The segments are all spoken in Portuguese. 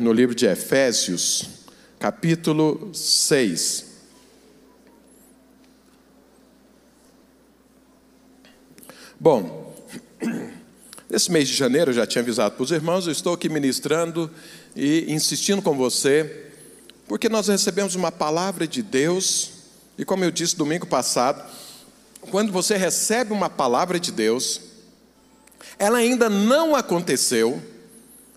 no livro de Efésios, capítulo 6. Bom, esse mês de janeiro eu já tinha avisado para os irmãos, eu estou aqui ministrando e insistindo com você, porque nós recebemos uma palavra de Deus, e como eu disse domingo passado, quando você recebe uma palavra de Deus, ela ainda não aconteceu,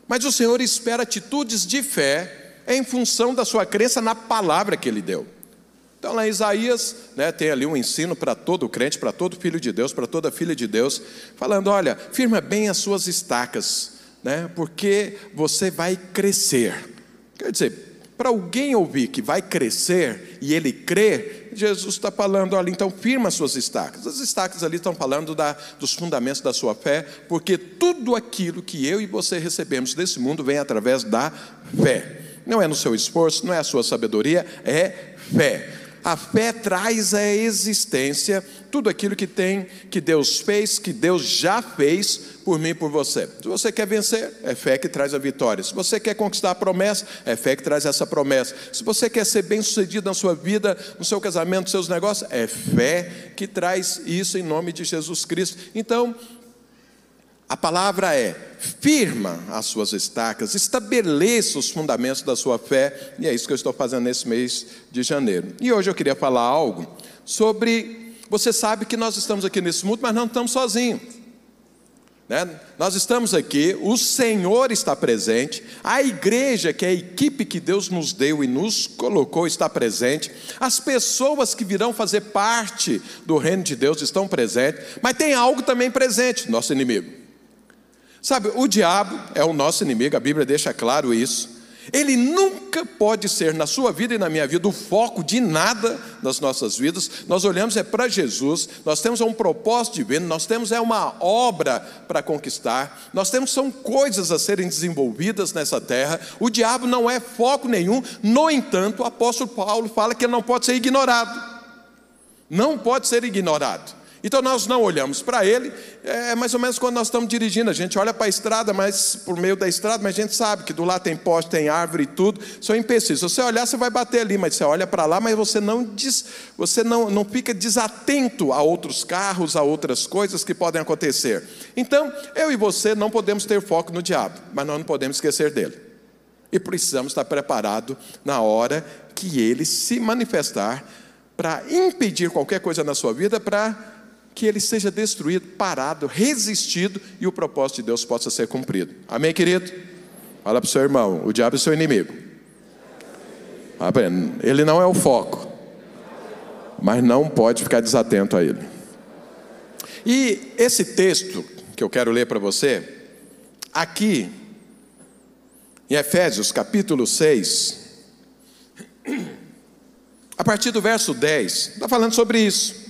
mas o Senhor espera atitudes de fé em função da sua crença na palavra que Ele deu. Então, lá em Isaías, né, tem ali um ensino para todo crente, para todo filho de Deus, para toda filha de Deus, falando: olha, firma bem as suas estacas, né, porque você vai crescer. Quer dizer, para alguém ouvir que vai crescer e ele crer, Jesus está falando, olha, então firma as suas estacas. As estacas ali estão falando da, dos fundamentos da sua fé, porque tudo aquilo que eu e você recebemos desse mundo vem através da fé. Não é no seu esforço, não é a sua sabedoria, é fé. A fé traz à existência tudo aquilo que tem, que Deus fez, que Deus já fez por mim e por você. Se você quer vencer, é fé que traz a vitória. Se você quer conquistar a promessa, é fé que traz essa promessa. Se você quer ser bem-sucedido na sua vida, no seu casamento, nos seus negócios, é fé que traz isso em nome de Jesus Cristo. Então, a palavra é: firma as suas estacas, estabeleça os fundamentos da sua fé, e é isso que eu estou fazendo nesse mês de janeiro. E hoje eu queria falar algo sobre. Você sabe que nós estamos aqui nesse mundo, mas não estamos sozinhos. Né? Nós estamos aqui, o Senhor está presente, a igreja, que é a equipe que Deus nos deu e nos colocou, está presente, as pessoas que virão fazer parte do reino de Deus estão presentes, mas tem algo também presente, nosso inimigo. Sabe, o diabo é o nosso inimigo, a Bíblia deixa claro isso. Ele nunca pode ser na sua vida e na minha vida o foco de nada nas nossas vidas. Nós olhamos é para Jesus, nós temos um propósito divino, nós temos é uma obra para conquistar, nós temos são coisas a serem desenvolvidas nessa terra. O diabo não é foco nenhum. No entanto, o apóstolo Paulo fala que ele não pode ser ignorado. Não pode ser ignorado. Então nós não olhamos para ele, é mais ou menos quando nós estamos dirigindo, a gente olha para a estrada, mas por meio da estrada, mas a gente sabe que do lado tem poste, tem árvore e tudo, são empecilhos. Se você olhar, você vai bater ali, mas você olha para lá, mas você não diz, você não, não fica desatento a outros carros, a outras coisas que podem acontecer. Então, eu e você não podemos ter foco no diabo, mas nós não podemos esquecer dele. E precisamos estar preparados na hora que ele se manifestar para impedir qualquer coisa na sua vida, para que ele seja destruído, parado, resistido e o propósito de Deus possa ser cumprido. Amém, querido? Fala para o seu irmão: o diabo é seu inimigo. Ele não é o foco, mas não pode ficar desatento a ele. E esse texto que eu quero ler para você, aqui, em Efésios capítulo 6, a partir do verso 10, está falando sobre isso.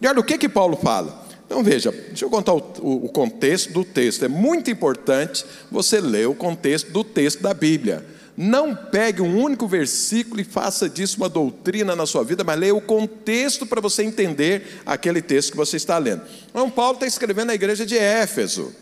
E olha o que que Paulo fala. Então veja, deixa eu contar o, o, contexto do texto. É muito importante você ler o contexto do texto da Bíblia. Não pegue um único versículo e faça disso uma doutrina na sua vida, mas leia o contexto para você entender aquele texto que você está lendo. Então, Paulo está escrevendo na igreja de Éfeso.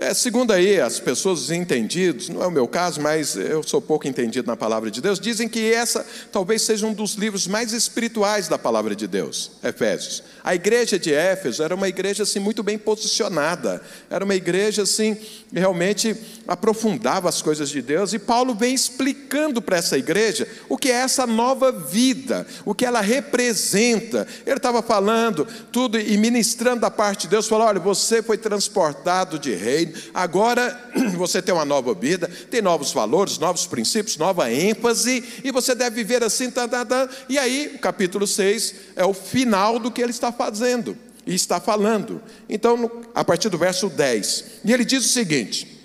É, segundo aí as pessoas, os entendidos, não é o meu caso, mas eu sou pouco entendido na palavra de Deus, dizem que essa talvez seja um dos livros mais espirituais da palavra de Deus, Efésios. A igreja de Éfeso era uma igreja assim muito bem posicionada, era uma igreja assim realmente aprofundava as coisas de Deus e Paulo vem explicando para essa igreja o que é essa nova vida, o que ela representa. Ele estava falando tudo e ministrando da parte de Deus, falou: olha, você foi transportado de reino, agora você tem uma nova vida, tem novos valores, novos princípios, nova ênfase, e você deve viver assim, tá, tá, tá. e aí o capítulo 6 é o final do que ele está fazendo e está falando. Então, a partir do verso 10, e ele diz o seguinte,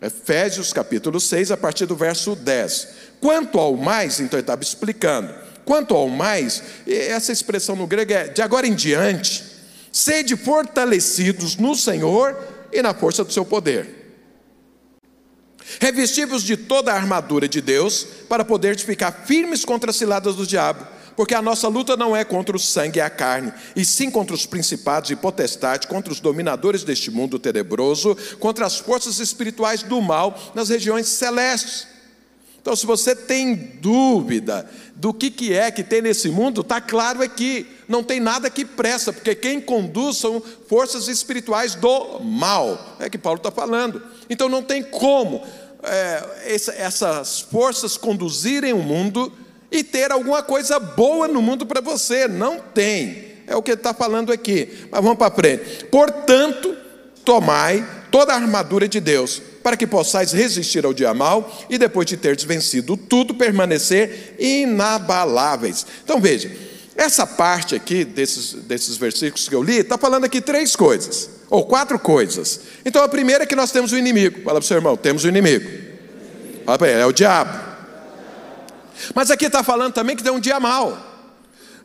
Efésios capítulo 6, a partir do verso 10. Quanto ao mais, então ele estava explicando, quanto ao mais, essa expressão no grego é de agora em diante, sede fortalecidos no Senhor e na força do seu poder. Revestivos de toda a armadura de Deus, para poder ficar firmes contra as ciladas do diabo porque a nossa luta não é contra o sangue e a carne, e sim contra os principados e potestades, contra os dominadores deste mundo tenebroso, contra as forças espirituais do mal nas regiões celestes. Então, se você tem dúvida do que, que é que tem nesse mundo, está claro aqui, não tem nada que presta, porque quem conduz são forças espirituais do mal, é que Paulo está falando. Então, não tem como é, essa, essas forças conduzirem o mundo e ter alguma coisa boa no mundo para você, não tem. É o que ele está falando aqui. Mas vamos para frente. Portanto, tomai toda a armadura de Deus para que possais resistir ao dia mal e depois de teres vencido tudo, permanecer inabaláveis. Então veja, essa parte aqui desses, desses versículos que eu li, está falando aqui três coisas, ou quatro coisas. Então a primeira é que nós temos o inimigo. Fala para o seu irmão, temos o inimigo. Fala para ele, é o diabo. Mas aqui está falando também que tem um dia mal.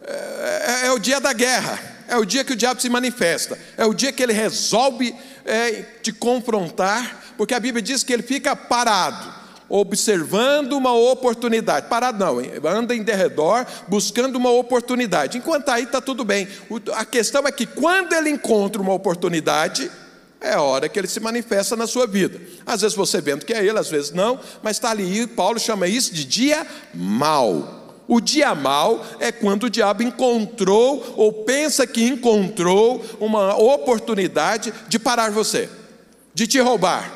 É, é, é o dia da guerra é o dia que o diabo se manifesta, é o dia que ele resolve é, te confrontar porque a Bíblia diz que ele fica parado, observando uma oportunidade. Parado não, anda em derredor, buscando uma oportunidade. Enquanto aí está tudo bem. A questão é que quando ele encontra uma oportunidade, é a hora que ele se manifesta na sua vida. Às vezes você vendo que é ele, às vezes não, mas está ali. E Paulo chama isso de dia mal. O dia mal é quando o diabo encontrou ou pensa que encontrou uma oportunidade de parar você, de te roubar,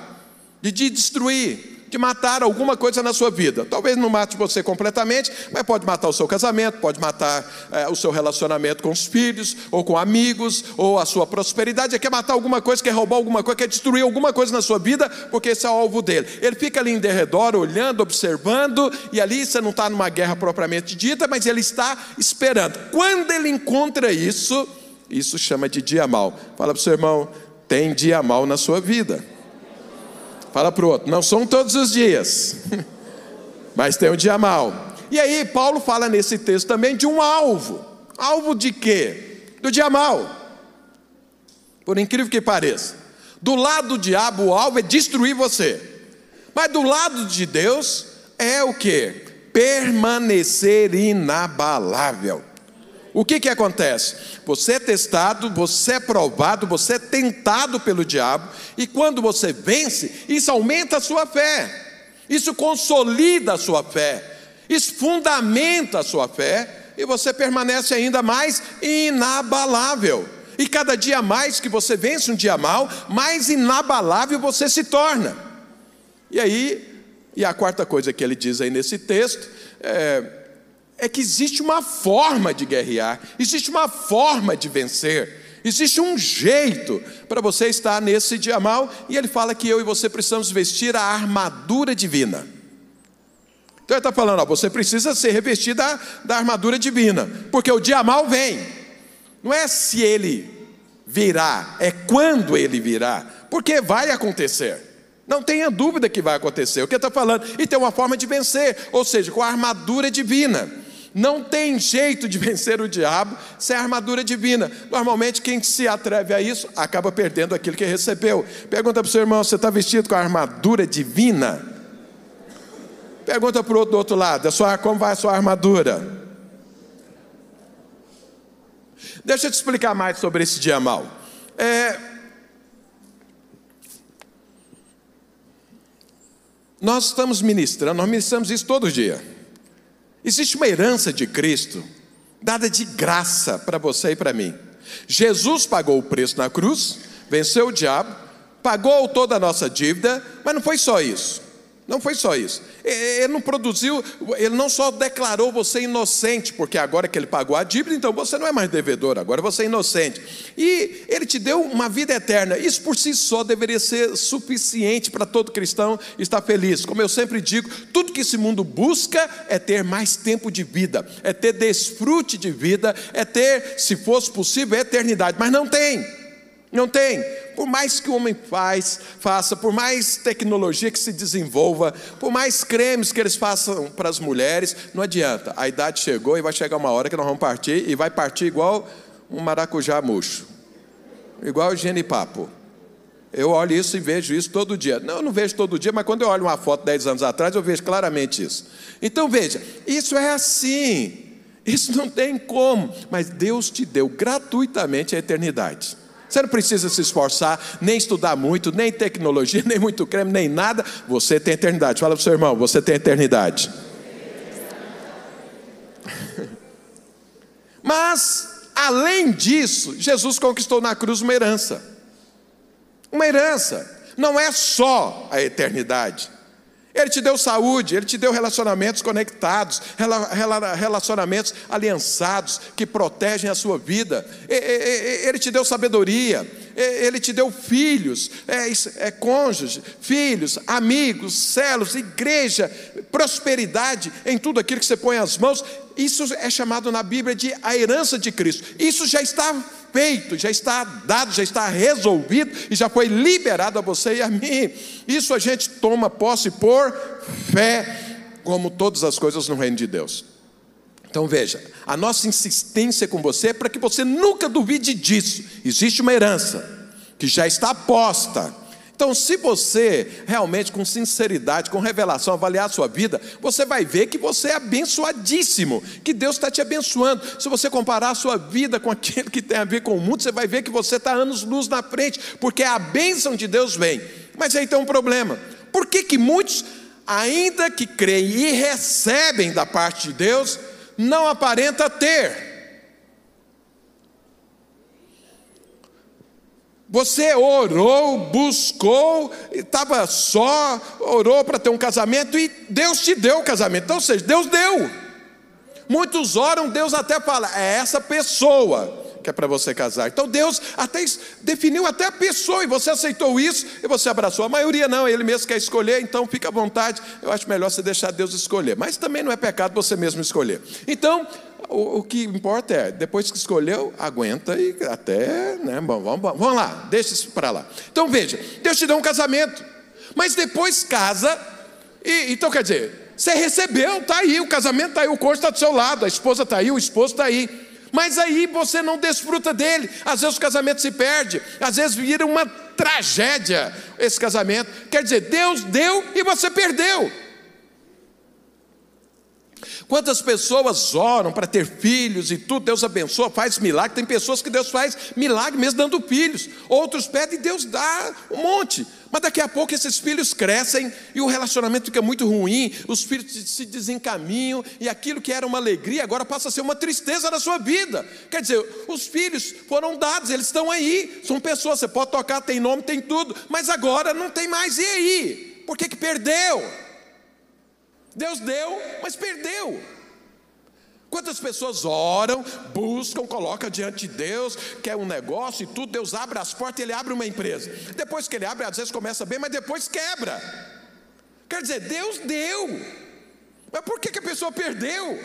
de te destruir, de matar alguma coisa na sua vida. Talvez não mate você completamente, mas pode matar o seu casamento, pode matar é, o seu relacionamento com os filhos, ou com amigos, ou a sua prosperidade. Ele quer matar alguma coisa, quer roubar alguma coisa, quer destruir alguma coisa na sua vida, porque esse é o alvo dele. Ele fica ali em derredor, olhando, observando, e ali você não está numa guerra propriamente dita, mas ele está esperando. Quando ele encontra isso, isso chama de dia mal. Fala para o seu irmão, tem dia mal na sua vida. Fala para o outro, não são todos os dias, mas tem um dia mal. E aí, Paulo fala nesse texto também de um alvo. Alvo de quê? Do dia mal. Por incrível que pareça. Do lado do diabo, o alvo é destruir você. Mas do lado de Deus é o que? Permanecer inabalável. O que, que acontece? Você é testado, você é provado, você é tentado pelo diabo, e quando você vence, isso aumenta a sua fé, isso consolida a sua fé, isso fundamenta a sua fé, e você permanece ainda mais inabalável. E cada dia mais que você vence um dia mal, mais inabalável você se torna. E aí, e a quarta coisa que ele diz aí nesse texto, é, é que existe uma forma de guerrear, existe uma forma de vencer, existe um jeito para você estar nesse dia mal, e ele fala que eu e você precisamos vestir a armadura divina. Então ele está falando, ó, você precisa ser revestido da, da armadura divina, porque o dia mal vem, não é se ele virá, é quando ele virá, porque vai acontecer. Não tenha dúvida que vai acontecer. O que está falando? E tem uma forma de vencer, ou seja, com a armadura divina. Não tem jeito de vencer o diabo sem a armadura divina. Normalmente, quem se atreve a isso acaba perdendo aquilo que recebeu. Pergunta para o seu irmão: você está vestido com a armadura divina? Pergunta para o outro lado: sua, como vai a sua armadura? Deixa eu te explicar mais sobre esse dia mal. É, nós estamos ministrando, nós ministramos isso todo dia. Existe uma herança de Cristo dada de graça para você e para mim. Jesus pagou o preço na cruz, venceu o diabo, pagou toda a nossa dívida, mas não foi só isso. Não foi só isso. Ele não produziu, ele não só declarou você inocente, porque agora que ele pagou a dívida, então você não é mais devedor, agora você é inocente. E ele te deu uma vida eterna. Isso por si só deveria ser suficiente para todo cristão estar feliz. Como eu sempre digo, tudo que esse mundo busca é ter mais tempo de vida, é ter desfrute de vida, é ter, se fosse possível, eternidade, mas não tem. Não tem. Por mais que o homem faz, faça, por mais tecnologia que se desenvolva, por mais cremes que eles façam para as mulheres, não adianta. A idade chegou e vai chegar uma hora que nós vamos partir e vai partir igual um maracujá murcho, igual o genipapo. Eu olho isso e vejo isso todo dia. Não, eu não vejo todo dia, mas quando eu olho uma foto 10 anos atrás, eu vejo claramente isso. Então veja, isso é assim. Isso não tem como, mas Deus te deu gratuitamente a eternidade. Você não precisa se esforçar, nem estudar muito, nem tecnologia, nem muito creme, nem nada. Você tem eternidade. Fala para o seu irmão, você tem eternidade. Mas, além disso, Jesus conquistou na cruz uma herança. Uma herança. Não é só a eternidade. Ele te deu saúde, ele te deu relacionamentos conectados, relacionamentos aliançados que protegem a sua vida. Ele te deu sabedoria, ele te deu filhos, é, é cônjuge, filhos, amigos, celos, igreja, prosperidade em tudo aquilo que você põe as mãos. Isso é chamado na Bíblia de a herança de Cristo. Isso já está feito, já está dado, já está resolvido e já foi liberado a você e a mim. Isso a gente toma posse por fé, como todas as coisas no reino de Deus. Então veja, a nossa insistência com você é para que você nunca duvide disso. Existe uma herança que já está posta então, se você realmente, com sinceridade, com revelação, avaliar a sua vida, você vai ver que você é abençoadíssimo, que Deus está te abençoando. Se você comparar a sua vida com aquilo que tem a ver com o mundo, você vai ver que você está anos-luz na frente, porque a bênção de Deus vem. Mas aí tem um problema: por que, que muitos, ainda que creem e recebem da parte de Deus, não aparenta ter? Você orou, buscou, estava só, orou para ter um casamento e Deus te deu o casamento. Então, ou seja, Deus deu. Muitos oram, Deus até fala, é essa pessoa que é para você casar. Então Deus até definiu até a pessoa e você aceitou isso e você abraçou. A maioria não, ele mesmo quer escolher, então fica à vontade. Eu acho melhor você deixar Deus escolher. Mas também não é pecado você mesmo escolher. Então, o, o, que importa é, depois que escolheu, aguenta e até, né, bom, vamos, vamos lá, deixa isso para lá. Então veja, Deus te deu um casamento, mas depois casa, e, então quer dizer, você recebeu, está aí, o casamento está aí, o cônjuge está do seu lado, a esposa está aí, o esposo está aí. Mas aí você não desfruta dele. Às vezes o casamento se perde, às vezes vira uma tragédia esse casamento. Quer dizer, Deus deu e você perdeu. Quantas pessoas oram para ter filhos e tudo, Deus abençoa, faz milagre. Tem pessoas que Deus faz milagre mesmo dando filhos. Outros pedem e Deus dá um monte. Mas daqui a pouco esses filhos crescem e o relacionamento fica muito ruim, os filhos se desencaminham e aquilo que era uma alegria agora passa a ser uma tristeza na sua vida. Quer dizer, os filhos foram dados, eles estão aí, são pessoas, você pode tocar, tem nome, tem tudo, mas agora não tem mais. E aí? Por que, que perdeu? Deus deu, mas perdeu. Quantas pessoas oram, buscam, colocam diante de Deus, quer um negócio e tudo, Deus abre as portas e ele abre uma empresa. Depois que ele abre, às vezes começa bem, mas depois quebra. Quer dizer, Deus deu. Mas por que, que a pessoa perdeu?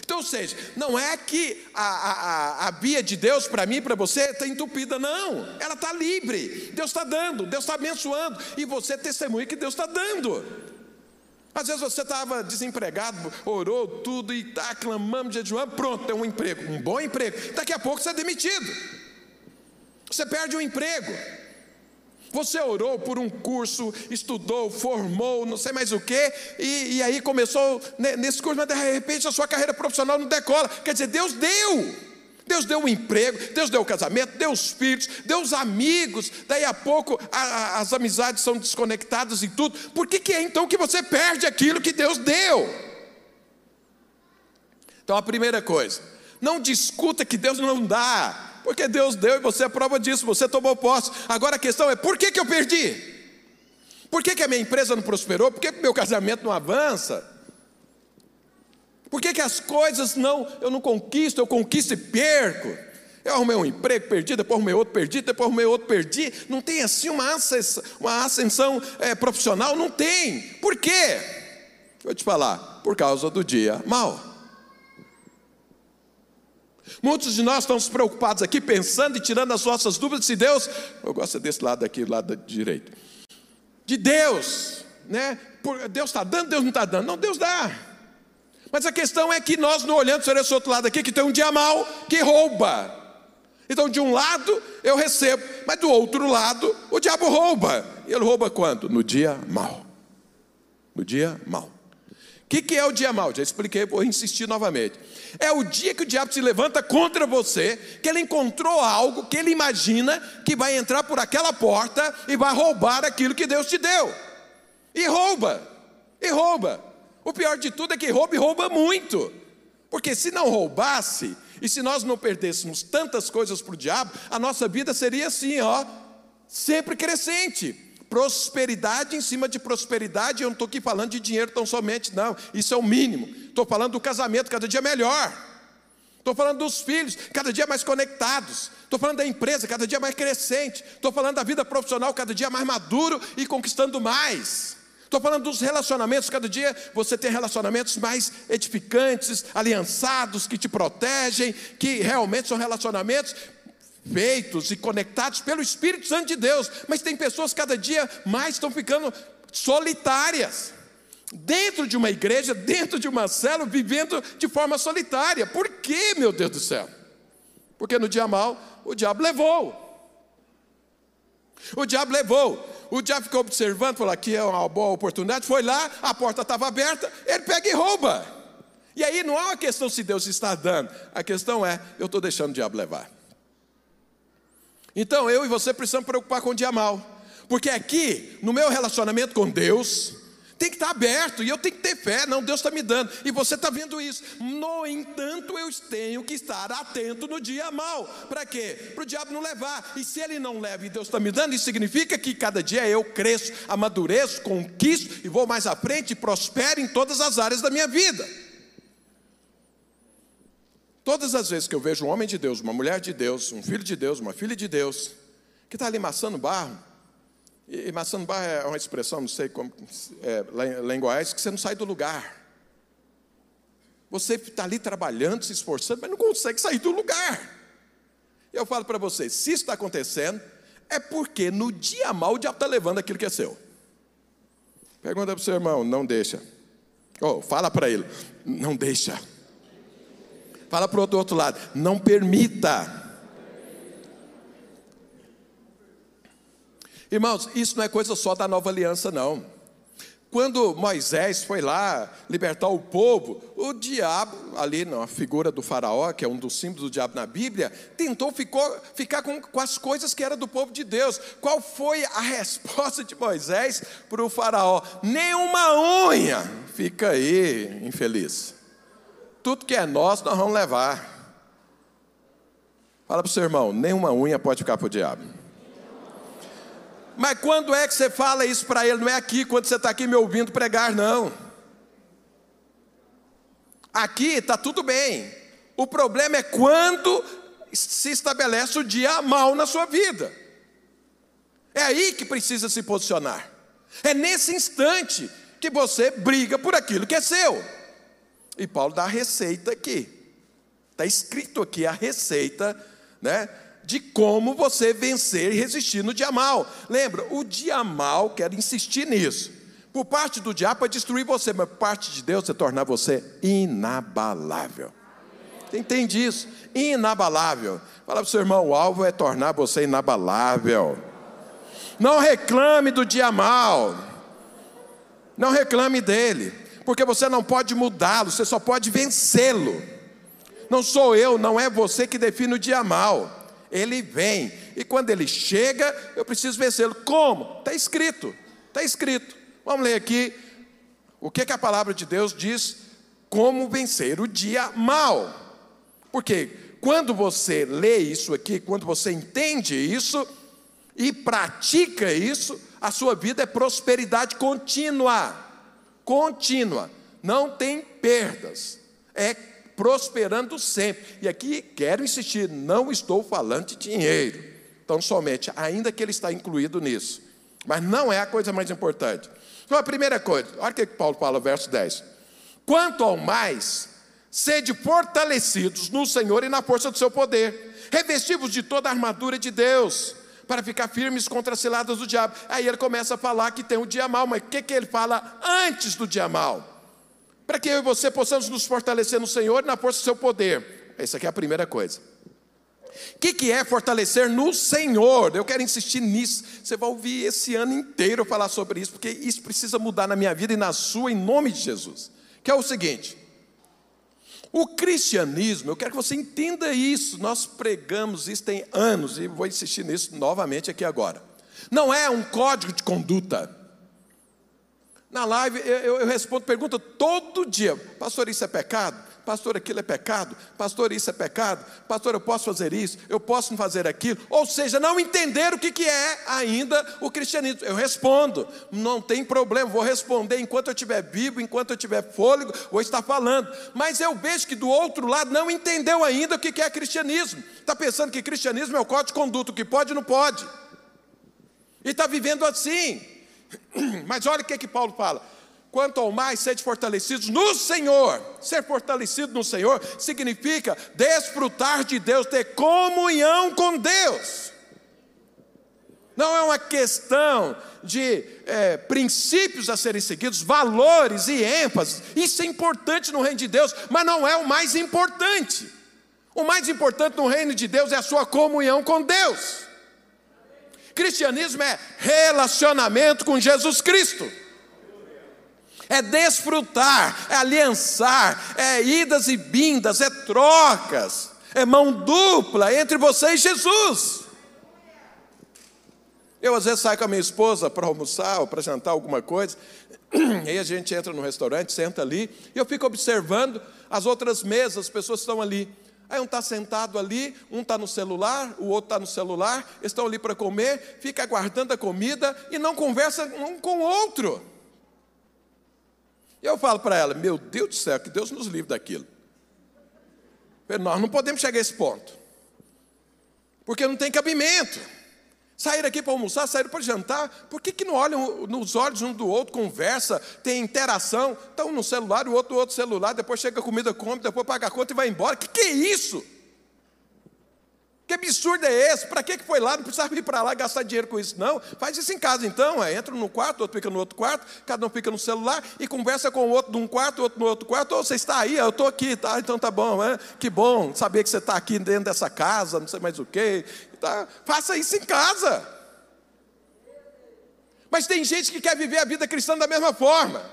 Então, ou seja, não é que a, a, a via de Deus para mim e para você está entupida, não. Ela está livre. Deus está dando, Deus está abençoando. E você testemunha que Deus está dando. Às vezes você estava desempregado, orou tudo e está clamando, jejuando, pronto, tem um emprego, um bom emprego. Daqui a pouco você é demitido. Você perde o um emprego. Você orou por um curso, estudou, formou, não sei mais o quê, e, e aí começou nesse curso, mas de repente a sua carreira profissional não decola. Quer dizer, Deus deu. Deus deu um emprego, Deus deu o casamento, deu os filhos, deu os amigos, daí a pouco a, a, as amizades são desconectadas e tudo. Por que, que é então que você perde aquilo que Deus deu? Então a primeira coisa, não discuta que Deus não dá, porque Deus deu e você é prova disso, você tomou posse. Agora a questão é: por que, que eu perdi? Por que, que a minha empresa não prosperou? Por que, que meu casamento não avança? Por que, que as coisas não, eu não conquisto, eu conquisto e perco? Eu arrumei um emprego, perdi, depois arrumei outro, perdi, depois arrumei outro, perdi. Não tem assim uma ascensão, uma ascensão é, profissional? Não tem. Por quê? Vou te falar, por causa do dia mal. Muitos de nós estamos preocupados aqui, pensando e tirando as nossas dúvidas se Deus, eu gosto desse lado aqui, lado direito, de Deus, né? Deus está dando, Deus não está dando. Não, Deus dá. Mas a questão é que nós não olhamos para esse outro lado aqui, que tem um dia mal que rouba. Então, de um lado eu recebo, mas do outro lado o diabo rouba. E ele rouba quando? No dia mal. No dia mal. que, que é o dia mau? Já expliquei, vou insistir novamente. É o dia que o diabo se levanta contra você, que ele encontrou algo que ele imagina que vai entrar por aquela porta e vai roubar aquilo que Deus te deu. E rouba, e rouba. O pior de tudo é que rouba e rouba muito. Porque se não roubasse, e se nós não perdêssemos tantas coisas para o diabo, a nossa vida seria assim, ó, sempre crescente. Prosperidade em cima de prosperidade, eu não estou aqui falando de dinheiro tão somente, não, isso é o mínimo. Estou falando do casamento cada dia melhor. Estou falando dos filhos, cada dia mais conectados. Estou falando da empresa, cada dia mais crescente. Estou falando da vida profissional, cada dia mais maduro e conquistando mais. Estou falando dos relacionamentos, cada dia você tem relacionamentos mais edificantes, aliançados, que te protegem, que realmente são relacionamentos feitos e conectados pelo Espírito Santo de Deus. Mas tem pessoas cada dia mais estão ficando solitárias. Dentro de uma igreja, dentro de uma célula, vivendo de forma solitária. Por quê, meu Deus do céu? Porque no dia mal, o diabo levou. O diabo levou. O diabo ficou observando, falou: aqui é uma boa oportunidade. Foi lá, a porta estava aberta, ele pega e rouba. E aí não é uma questão se Deus está dando, a questão é: eu estou deixando o diabo levar. Então eu e você precisamos preocupar com o dia mal, porque aqui, no meu relacionamento com Deus, tem que estar aberto e eu tenho que ter fé. Não, Deus está me dando e você está vendo isso. No entanto, eu tenho que estar atento no dia mal. Para quê? Para o diabo não levar. E se ele não leva e Deus está me dando, isso significa que cada dia eu cresço, amadureço, conquisto e vou mais à frente e prospero em todas as áreas da minha vida. Todas as vezes que eu vejo um homem de Deus, uma mulher de Deus, um filho de Deus, uma filha de Deus, que está ali maçando barro, e, e barra é uma expressão, não sei como, é, lá em Goiás, que você não sai do lugar. Você está ali trabalhando, se esforçando, mas não consegue sair do lugar. Eu falo para vocês, se isso está acontecendo, é porque no dia mal o diabo está levando aquilo que é seu. Pergunta para o seu irmão, não deixa. Oh, fala para ele, não deixa. Fala para o outro lado, não permita. Irmãos, isso não é coisa só da nova aliança, não. Quando Moisés foi lá libertar o povo, o diabo, ali na figura do faraó, que é um dos símbolos do diabo na Bíblia, tentou ficou, ficar com, com as coisas que eram do povo de Deus. Qual foi a resposta de Moisés para o faraó? Nenhuma unha, fica aí, infeliz. Tudo que é nosso nós vamos levar. Fala para o seu irmão, nenhuma unha pode ficar para o diabo. Mas quando é que você fala isso para ele? Não é aqui, quando você está aqui me ouvindo pregar, não. Aqui está tudo bem. O problema é quando se estabelece o dia mal na sua vida. É aí que precisa se posicionar. É nesse instante que você briga por aquilo que é seu. E Paulo dá a receita aqui. Está escrito aqui a receita, né? De como você vencer e resistir no dia mal. Lembra, o dia mal, quero insistir nisso. Por parte do diabo para destruir você, mas por parte de Deus é tornar você inabalável. Entende isso? Inabalável. Fala para o seu irmão, o alvo é tornar você inabalável. Não reclame do dia mal. Não reclame dele, porque você não pode mudá-lo, você só pode vencê-lo. Não sou eu, não é você que define o dia mal ele vem. E quando ele chega, eu preciso vencê-lo. Como? Está escrito. Está escrito. Vamos ler aqui o que, que a palavra de Deus diz como vencer o dia mal. Porque quando você lê isso aqui, quando você entende isso e pratica isso, a sua vida é prosperidade contínua. Contínua. Não tem perdas. É prosperando sempre. E aqui quero insistir, não estou falando de dinheiro. Então, somente, ainda que ele está incluído nisso. Mas não é a coisa mais importante. Então, a primeira coisa, olha o que Paulo fala, verso 10. Quanto ao mais, sede fortalecidos no Senhor e na força do seu poder, revestivos de toda a armadura de Deus, para ficar firmes contra as ciladas do diabo. Aí ele começa a falar que tem o dia mal, mas o que, que ele fala antes do dia mal? Para que eu e você possamos nos fortalecer no Senhor e na força do seu poder. Essa aqui é a primeira coisa. O que, que é fortalecer no Senhor? Eu quero insistir nisso. Você vai ouvir esse ano inteiro falar sobre isso, porque isso precisa mudar na minha vida e na sua, em nome de Jesus. que é o seguinte: o cristianismo, eu quero que você entenda isso, nós pregamos isso tem anos e vou insistir nisso novamente aqui agora. Não é um código de conduta. Na live eu, eu respondo pergunta todo dia: Pastor, isso é pecado? pastor, aquilo é pecado, pastor, isso é pecado, pastor, eu posso fazer isso, eu posso fazer aquilo, ou seja, não entender o que, que é ainda o cristianismo. Eu respondo, não tem problema, vou responder enquanto eu tiver vivo, enquanto eu tiver fôlego, vou estar falando, mas eu vejo que do outro lado não entendeu ainda o que, que é cristianismo, está pensando que cristianismo é o código de conduta, o que pode e não pode, e está vivendo assim. Mas olha o que, que Paulo fala: Quanto ao mais, sede fortalecidos no Senhor. Ser fortalecido no Senhor significa desfrutar de Deus, ter comunhão com Deus. Não é uma questão de é, princípios a serem seguidos, valores e ênfase. Isso é importante no reino de Deus, mas não é o mais importante. O mais importante no reino de Deus é a sua comunhão com Deus. Cristianismo é relacionamento com Jesus Cristo é desfrutar, é aliançar, é idas e vindas, é trocas, é mão dupla entre você e Jesus. Eu às vezes saio com a minha esposa para almoçar ou para jantar alguma coisa, e a gente entra no restaurante, senta ali, e eu fico observando as outras mesas, as pessoas estão ali. Aí um está sentado ali, um está no celular, o outro está no celular, estão ali para comer, fica aguardando a comida e não conversa um com o outro. Eu falo para ela, meu Deus do céu, que Deus nos livre daquilo. Nós não podemos chegar a esse ponto. Porque não tem cabimento. Sair aqui para almoçar, sair para jantar, por que, que não olham nos olhos um do outro, conversa, tem interação, estão no celular, o outro no outro celular, depois chega a comida, come, depois paga a conta e vai embora. Que que é isso? Que absurdo é esse? Para que foi lá? Não precisava ir para lá gastar dinheiro com isso, não. Faz isso em casa então. É, entra no quarto, outro fica no outro quarto, cada um fica no celular e conversa com o outro num quarto, outro no outro quarto. Ou você está aí, eu estou aqui, tá? Então tá bom, é? que bom saber que você está aqui dentro dessa casa, não sei mais o quê. Tá? Faça isso em casa. Mas tem gente que quer viver a vida cristã da mesma forma.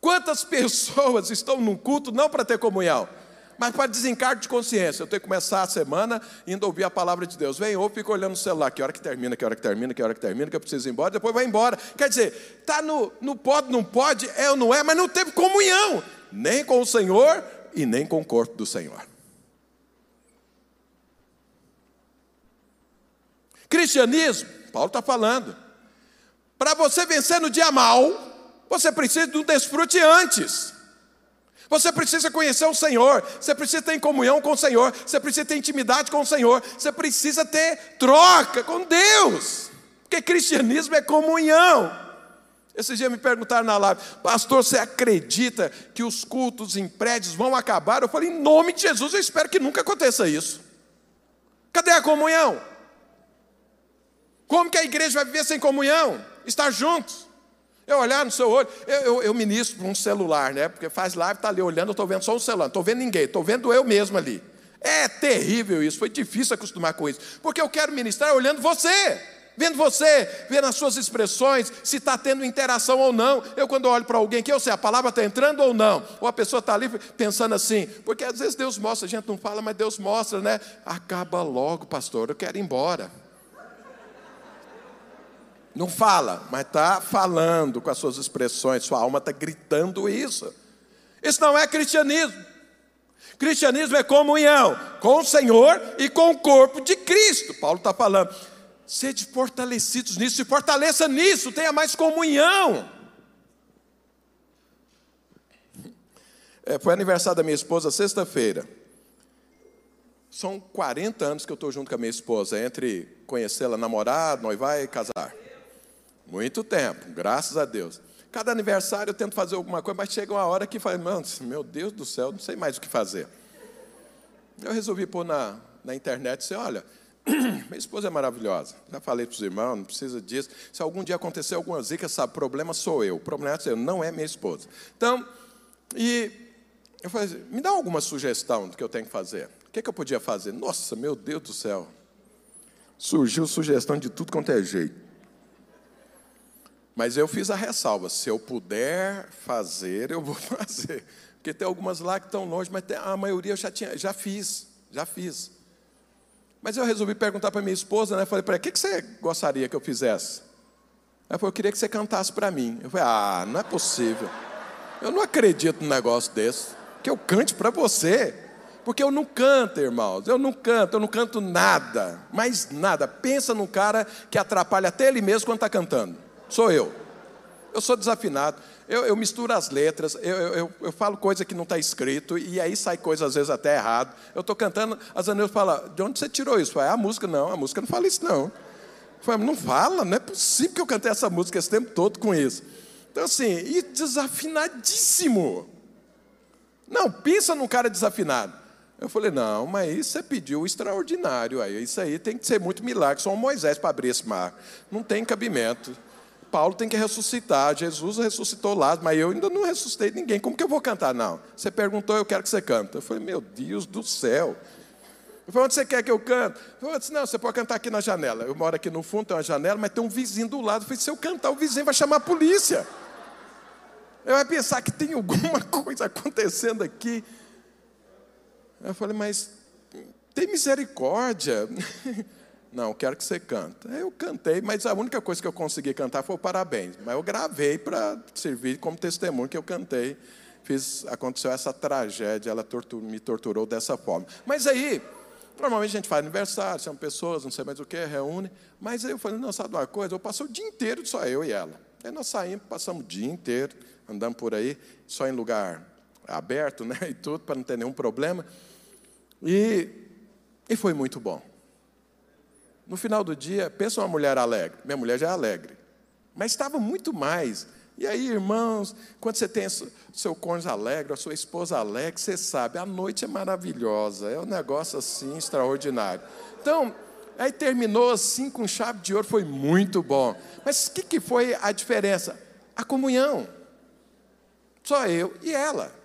Quantas pessoas estão num culto não para ter comunhão? Mas para desencargo de consciência, eu tenho que começar a semana indo ouvir a palavra de Deus. Vem ou fica olhando no celular, que hora que termina, que hora que termina, que hora que termina, que eu preciso ir embora, depois vai embora. Quer dizer, está no, no pode, não pode, é ou não é, mas não teve comunhão, nem com o Senhor e nem com o corpo do Senhor. Cristianismo, Paulo está falando, para você vencer no dia mal, você precisa um desfrute antes. Você precisa conhecer o Senhor, você precisa ter comunhão com o Senhor, você precisa ter intimidade com o Senhor, você precisa ter troca com Deus, porque cristianismo é comunhão. Esse dia me perguntaram na live, pastor, você acredita que os cultos em prédios vão acabar? Eu falei, em nome de Jesus, eu espero que nunca aconteça isso. Cadê a comunhão? Como que a igreja vai viver sem comunhão? Estar juntos. Eu olhar no seu olho, eu, eu, eu ministro para um celular, né? Porque faz live, está ali olhando, eu estou vendo só um celular, estou vendo ninguém, estou vendo eu mesmo ali. É terrível isso, foi difícil acostumar com isso. Porque eu quero ministrar olhando você, vendo você, vendo as suas expressões, se está tendo interação ou não. Eu, quando olho para alguém que eu sei, a palavra está entrando ou não, ou a pessoa está ali pensando assim, porque às vezes Deus mostra, a gente não fala, mas Deus mostra, né? Acaba logo, pastor, eu quero ir embora. Não fala, mas está falando com as suas expressões, sua alma está gritando isso. Isso não é cristianismo. Cristianismo é comunhão com o Senhor e com o corpo de Cristo. Paulo está falando, sede fortalecidos nisso, se fortaleça nisso, tenha mais comunhão. É, foi aniversário da minha esposa sexta-feira. São 40 anos que eu estou junto com a minha esposa, entre conhecê-la, namorar, noivar e casar. Muito tempo, graças a Deus. Cada aniversário eu tento fazer alguma coisa, mas chega uma hora que fala, meu Deus do céu, não sei mais o que fazer. Eu resolvi pôr na, na internet e dizer, olha, minha esposa é maravilhosa. Já falei para os irmãos, não precisa disso. Se algum dia acontecer alguma zica, sabe, o problema sou eu. O problema é eu, não é minha esposa. Então, e eu falei, me dá alguma sugestão do que eu tenho que fazer. O que, que eu podia fazer? Nossa, meu Deus do céu. Surgiu sugestão de tudo quanto é jeito. Mas eu fiz a ressalva: se eu puder fazer, eu vou fazer. Porque tem algumas lá que estão longe, mas a maioria eu já, tinha, já fiz, já fiz. Mas eu resolvi perguntar para minha esposa, né? Falei para ela: o que, que você gostaria que eu fizesse? Ela falou: eu queria que você cantasse para mim. Eu falei: ah, não é possível. Eu não acredito num negócio desse. Que eu cante para você. Porque eu não canto, irmãos. Eu não canto, eu não canto nada. Mais nada. Pensa num cara que atrapalha até ele mesmo quando está cantando. Sou eu. Eu sou desafinado. Eu, eu misturo as letras, eu, eu, eu falo coisa que não está escrito, e aí sai coisa às vezes até errado. Eu estou cantando, as anéis falam, de onde você tirou isso? é a música, não, a música não fala isso, não. Eu não fala, não é possível que eu cantei essa música esse tempo todo com isso. Então, assim, e desafinadíssimo. Não, pensa num cara desafinado. Eu falei, não, mas isso você pediu o extraordinário. Aí, isso aí tem que ser muito milagre. Só um Moisés para abrir esse mar. Não tem cabimento. Paulo tem que ressuscitar. Jesus ressuscitou lá, mas eu ainda não ressuscitei ninguém. Como que eu vou cantar? Não. Você perguntou, eu quero que você cante. Eu falei, meu Deus do céu. Eu falei, onde você quer que eu cante? Eu disse, não, você pode cantar aqui na janela. Eu moro aqui no fundo, tem uma janela, mas tem um vizinho do lado. Eu falei, se eu cantar, o vizinho vai chamar a polícia. Ele vai pensar que tem alguma coisa acontecendo aqui. Eu falei, mas tem misericórdia. Não, quero que você cante. Eu cantei, mas a única coisa que eu consegui cantar foi parabéns. Mas eu gravei para servir como testemunho que eu cantei. Fiz, aconteceu essa tragédia, ela tortur, me torturou dessa forma. Mas aí, normalmente a gente faz aniversário, são pessoas, não sei mais o que, reúne. Mas aí eu falei, não, sabe uma coisa? Eu passei o dia inteiro só eu e ela. Aí nós saímos, passamos o dia inteiro, andamos por aí, só em lugar aberto, né, e tudo, para não ter nenhum problema. E, e foi muito bom. No final do dia, pensa uma mulher alegre. Minha mulher já é alegre. Mas estava muito mais. E aí, irmãos, quando você tem seu cônjuge alegre, a sua esposa alegre, você sabe, a noite é maravilhosa, é um negócio assim extraordinário. Então, aí terminou assim com chave de ouro, foi muito bom. Mas o que, que foi a diferença? A comunhão. Só eu e ela.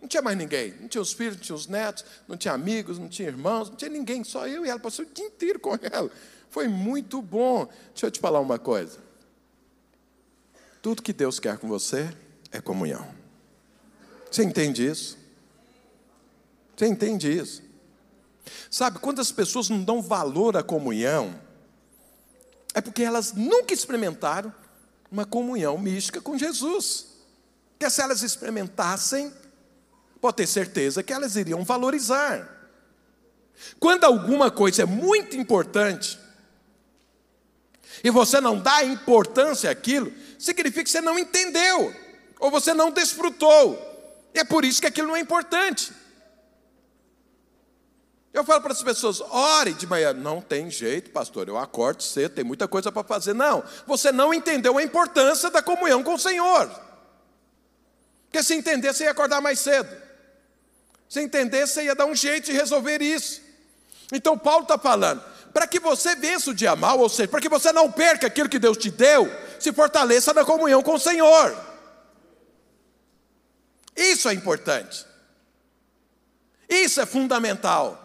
Não tinha mais ninguém. Não tinha os filhos, não tinha os netos, não tinha amigos, não tinha irmãos, não tinha ninguém, só eu e ela. Passei o dia inteiro com ela. Foi muito bom. Deixa eu te falar uma coisa. Tudo que Deus quer com você é comunhão. Você entende isso? Você entende isso? Sabe, quando as pessoas não dão valor à comunhão, é porque elas nunca experimentaram uma comunhão mística com Jesus. Porque se elas experimentassem, pode ter certeza que elas iriam valorizar. Quando alguma coisa é muito importante, e você não dá importância àquilo, significa que você não entendeu, ou você não desfrutou, e é por isso que aquilo não é importante. Eu falo para as pessoas, ore de manhã. Não tem jeito, pastor, eu acordo cedo, tem muita coisa para fazer. Não, você não entendeu a importância da comunhão com o Senhor. Porque se entender, você ia acordar mais cedo. Se entender, você ia dar um jeito de resolver isso. Então Paulo está falando, para que você vença o dia mal, ou seja, para que você não perca aquilo que Deus te deu, se fortaleça na comunhão com o Senhor. Isso é importante. Isso é fundamental.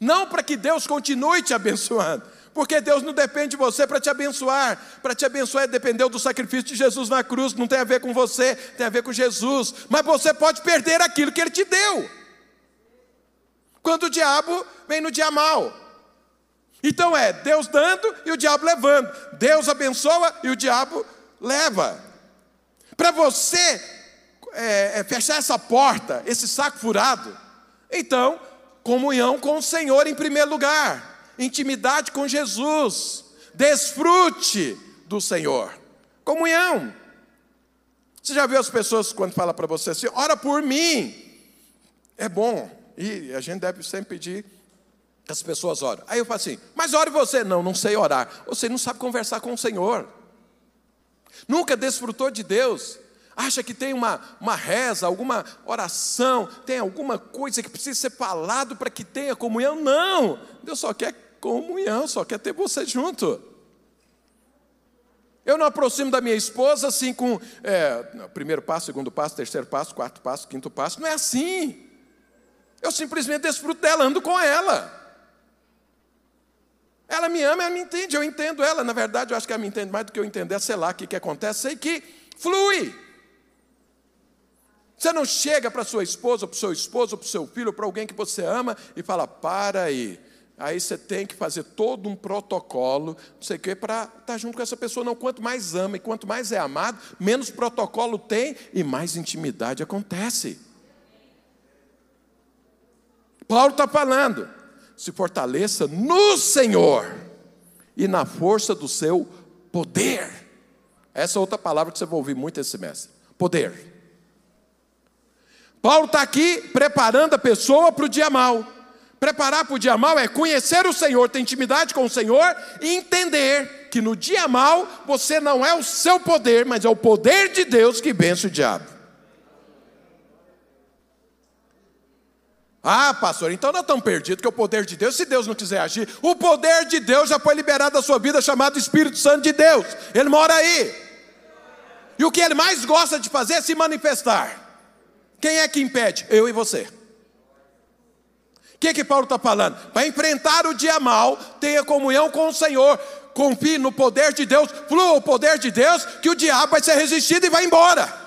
Não para que Deus continue te abençoando, porque Deus não depende de você para te abençoar. Para te abençoar dependeu do sacrifício de Jesus na cruz, não tem a ver com você, tem a ver com Jesus. Mas você pode perder aquilo que Ele te deu. Quando o diabo vem no dia mal. Então é Deus dando e o diabo levando. Deus abençoa e o diabo leva. Para você é, é, fechar essa porta, esse saco furado, então, comunhão com o Senhor em primeiro lugar, intimidade com Jesus, desfrute do Senhor, comunhão. Você já viu as pessoas quando falam para você assim, ora por mim? É bom, e a gente deve sempre pedir que as pessoas orem. Aí eu falo assim, mas ore você. Não, não sei orar. Você não sabe conversar com o Senhor. Nunca desfrutou de Deus. Acha que tem uma, uma reza, alguma oração, tem alguma coisa que precisa ser falado para que tenha comunhão? Não! Deus só quer comunhão, só quer ter você junto. Eu não aproximo da minha esposa assim com é, primeiro passo, segundo passo, terceiro passo, quarto passo, quinto passo. Não é assim. Eu simplesmente desfruto dela, ando com ela. Ela me ama, ela me entende, eu entendo ela. Na verdade, eu acho que ela me entende mais do que eu entender, sei lá o que, que acontece, sei que flui. Você não chega para sua esposa, para o seu esposo, para o seu filho, para alguém que você ama e fala: para aí. Aí você tem que fazer todo um protocolo, não sei o quê, para estar tá junto com essa pessoa. Não, quanto mais ama e quanto mais é amado, menos protocolo tem e mais intimidade acontece. Paulo está falando, se fortaleça no Senhor e na força do seu poder. Essa é outra palavra que você vai ouvir muito esse semestre: poder. Paulo está aqui preparando a pessoa para o dia mal. Preparar para o dia mal é conhecer o Senhor, ter intimidade com o Senhor e entender que no dia mal você não é o seu poder, mas é o poder de Deus que vence o diabo. Ah, pastor, então não é tão perdido que o poder de Deus, se Deus não quiser agir, o poder de Deus já foi liberado da sua vida, chamado Espírito Santo de Deus. Ele mora aí. E o que ele mais gosta de fazer é se manifestar. Quem é que impede? Eu e você. O que, que Paulo está falando? Para enfrentar o dia mal, tenha comunhão com o Senhor, confie no poder de Deus, flua o poder de Deus, que o diabo vai ser resistido e vai embora.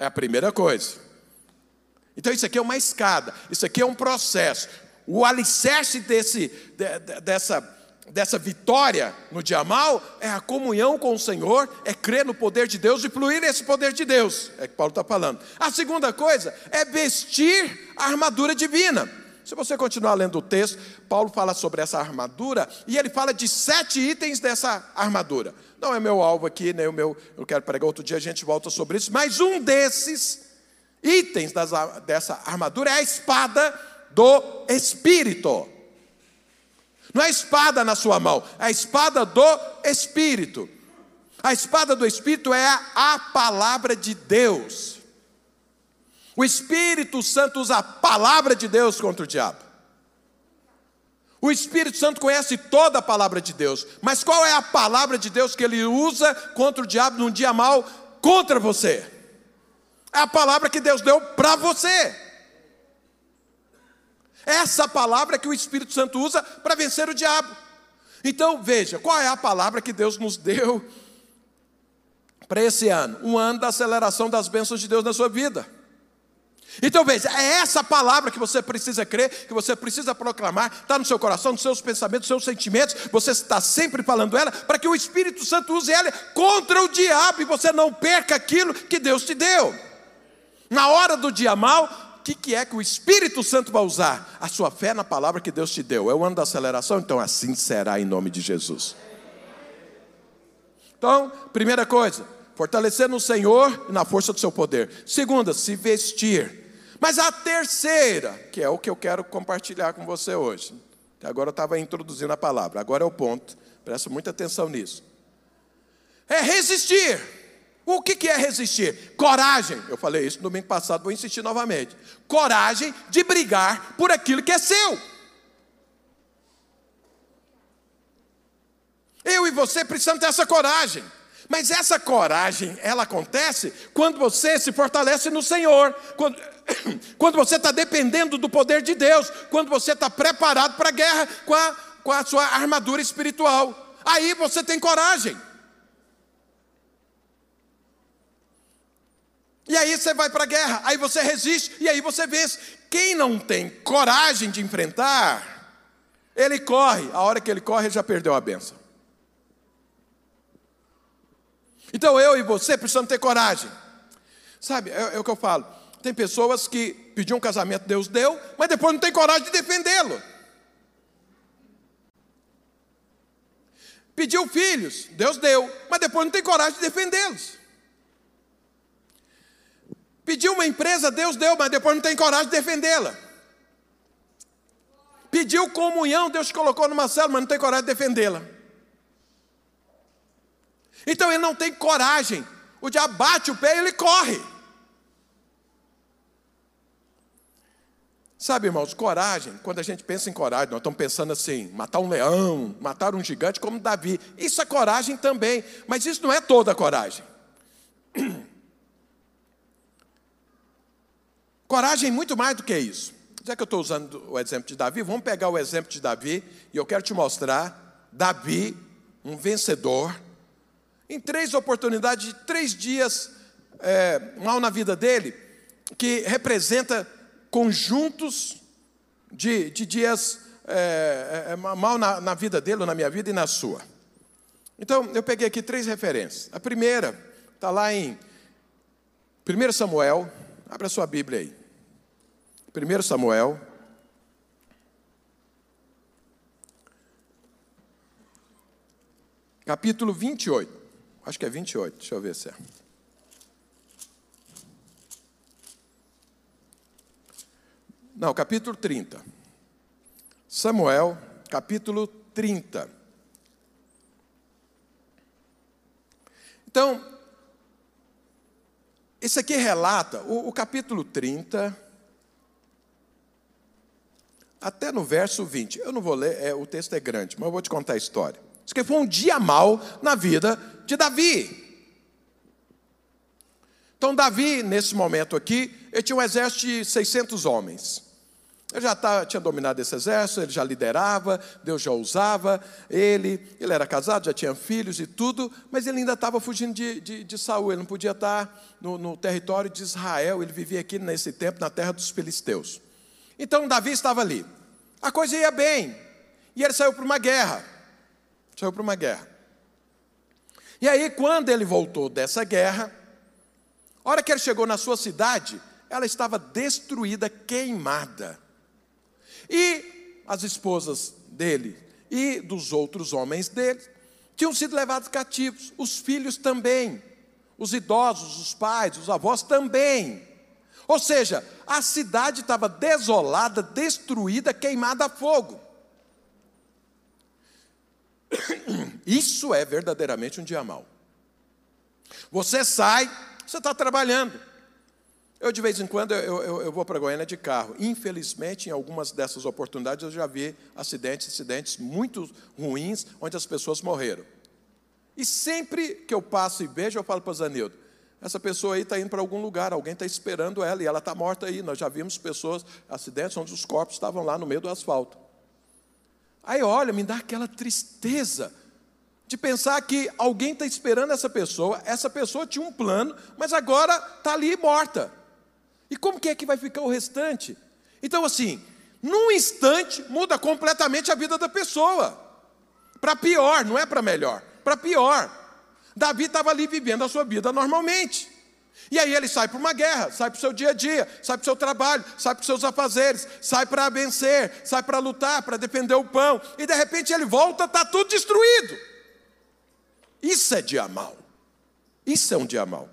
É a primeira coisa. Então isso aqui é uma escada, isso aqui é um processo. O alicerce desse, de, de, dessa dessa vitória no dia mal é a comunhão com o Senhor, é crer no poder de Deus e fluir esse poder de Deus. É que Paulo está falando. A segunda coisa é vestir a armadura divina. Se você continuar lendo o texto, Paulo fala sobre essa armadura e ele fala de sete itens dessa armadura. Não é meu alvo aqui, nem o meu. Eu quero pregar outro dia, a gente volta sobre isso. Mas um desses itens das, dessa armadura é a espada do Espírito. Não é a espada na sua mão, é a espada do Espírito. A espada do Espírito é a, palavra de Deus. O Espírito Santo usa a palavra de Deus contra o diabo. O Espírito Santo conhece toda a palavra de Deus, mas qual é a palavra de Deus que ele usa contra o diabo num dia mal contra você? É a palavra que Deus deu para você. Essa palavra que o Espírito Santo usa para vencer o diabo. Então, veja, qual é a palavra que Deus nos deu para esse ano? Um ano da aceleração das bênçãos de Deus na sua vida. Então veja, é essa palavra que você precisa crer, que você precisa proclamar, está no seu coração, nos seus pensamentos, nos seus sentimentos, você está sempre falando ela, para que o Espírito Santo use ela contra o diabo e você não perca aquilo que Deus te deu. Na hora do dia mal, o que, que é que o Espírito Santo vai usar? A sua fé na palavra que Deus te deu. É o ano da aceleração? Então assim será em nome de Jesus. Então, primeira coisa, fortalecer no Senhor e na força do seu poder. Segunda, se vestir. Mas a terceira, que é o que eu quero compartilhar com você hoje. Agora eu estava introduzindo a palavra, agora é o ponto. Presta muita atenção nisso. É resistir. O que é resistir? Coragem. Eu falei isso no domingo passado, vou insistir novamente. Coragem de brigar por aquilo que é seu. Eu e você precisamos ter essa coragem. Mas essa coragem, ela acontece quando você se fortalece no Senhor, quando, quando você está dependendo do poder de Deus, quando você está preparado para a guerra com a, com a sua armadura espiritual. Aí você tem coragem. E aí você vai para a guerra, aí você resiste e aí você vence. Quem não tem coragem de enfrentar, ele corre. A hora que ele corre, ele já perdeu a benção. Então eu e você precisamos ter coragem. Sabe, é, é o que eu falo. Tem pessoas que pediam um casamento, Deus deu, mas depois não tem coragem de defendê-lo. Pediu filhos, Deus deu, mas depois não tem coragem de defendê-los. Pediu uma empresa, Deus deu, mas depois não tem coragem de defendê-la. Pediu comunhão, Deus colocou numa célula, mas não tem coragem de defendê-la. Então ele não tem coragem. O diabo bate o pé e ele corre. Sabe, irmãos, coragem, quando a gente pensa em coragem, nós estamos pensando assim, matar um leão, matar um gigante como Davi. Isso é coragem também, mas isso não é toda coragem. Coragem muito mais do que isso. Já que eu estou usando o exemplo de Davi, vamos pegar o exemplo de Davi e eu quero te mostrar Davi, um vencedor, em três oportunidades de três dias é, mal na vida dele, que representa conjuntos de, de dias é, é, é mal na, na vida dele, ou na minha vida e na sua. Então, eu peguei aqui três referências. A primeira está lá em 1 Samuel, abra sua Bíblia aí. 1 Samuel. Capítulo 28. Acho que é 28, deixa eu ver se é. Não, capítulo 30. Samuel, capítulo 30. Então, esse aqui relata, o, o capítulo 30, até no verso 20. Eu não vou ler, é, o texto é grande, mas eu vou te contar a história. Isso aqui foi um dia mal na vida de Davi. Então, Davi, nesse momento aqui, ele tinha um exército de 600 homens. Ele já tá, tinha dominado esse exército, ele já liderava, Deus já usava ele, ele era casado, já tinha filhos e tudo, mas ele ainda estava fugindo de, de, de, Saul, ele não podia estar no, no território de Israel, ele vivia aqui nesse tempo na terra dos filisteus. Então Davi estava ali. A coisa ia bem. E ele saiu para uma guerra. Saiu para uma guerra. E aí, quando ele voltou dessa guerra, a hora que ele chegou na sua cidade, ela estava destruída, queimada. E as esposas dele e dos outros homens dele tinham sido levados cativos, os filhos também, os idosos, os pais, os avós também. Ou seja, a cidade estava desolada, destruída, queimada a fogo. Isso é verdadeiramente um dia mau. Você sai, você está trabalhando. Eu, de vez em quando, eu, eu, eu vou para Goiânia de carro. Infelizmente, em algumas dessas oportunidades, eu já vi acidentes, acidentes muito ruins, onde as pessoas morreram. E sempre que eu passo e vejo, eu falo para o Zanildo, essa pessoa aí está indo para algum lugar, alguém está esperando ela e ela está morta aí. Nós já vimos pessoas, acidentes onde os corpos estavam lá no meio do asfalto. Aí olha, me dá aquela tristeza de pensar que alguém está esperando essa pessoa, essa pessoa tinha um plano, mas agora está ali morta. E como que é que vai ficar o restante? Então, assim, num instante muda completamente a vida da pessoa. Para pior, não é para melhor, para pior. Davi estava ali vivendo a sua vida normalmente. E aí ele sai para uma guerra, sai para o seu dia a dia, sai para o seu trabalho, sai para os seus afazeres, sai para vencer, sai para lutar, para defender o pão. E de repente ele volta, está tudo destruído. Isso é dia mal. Isso é um dia mal.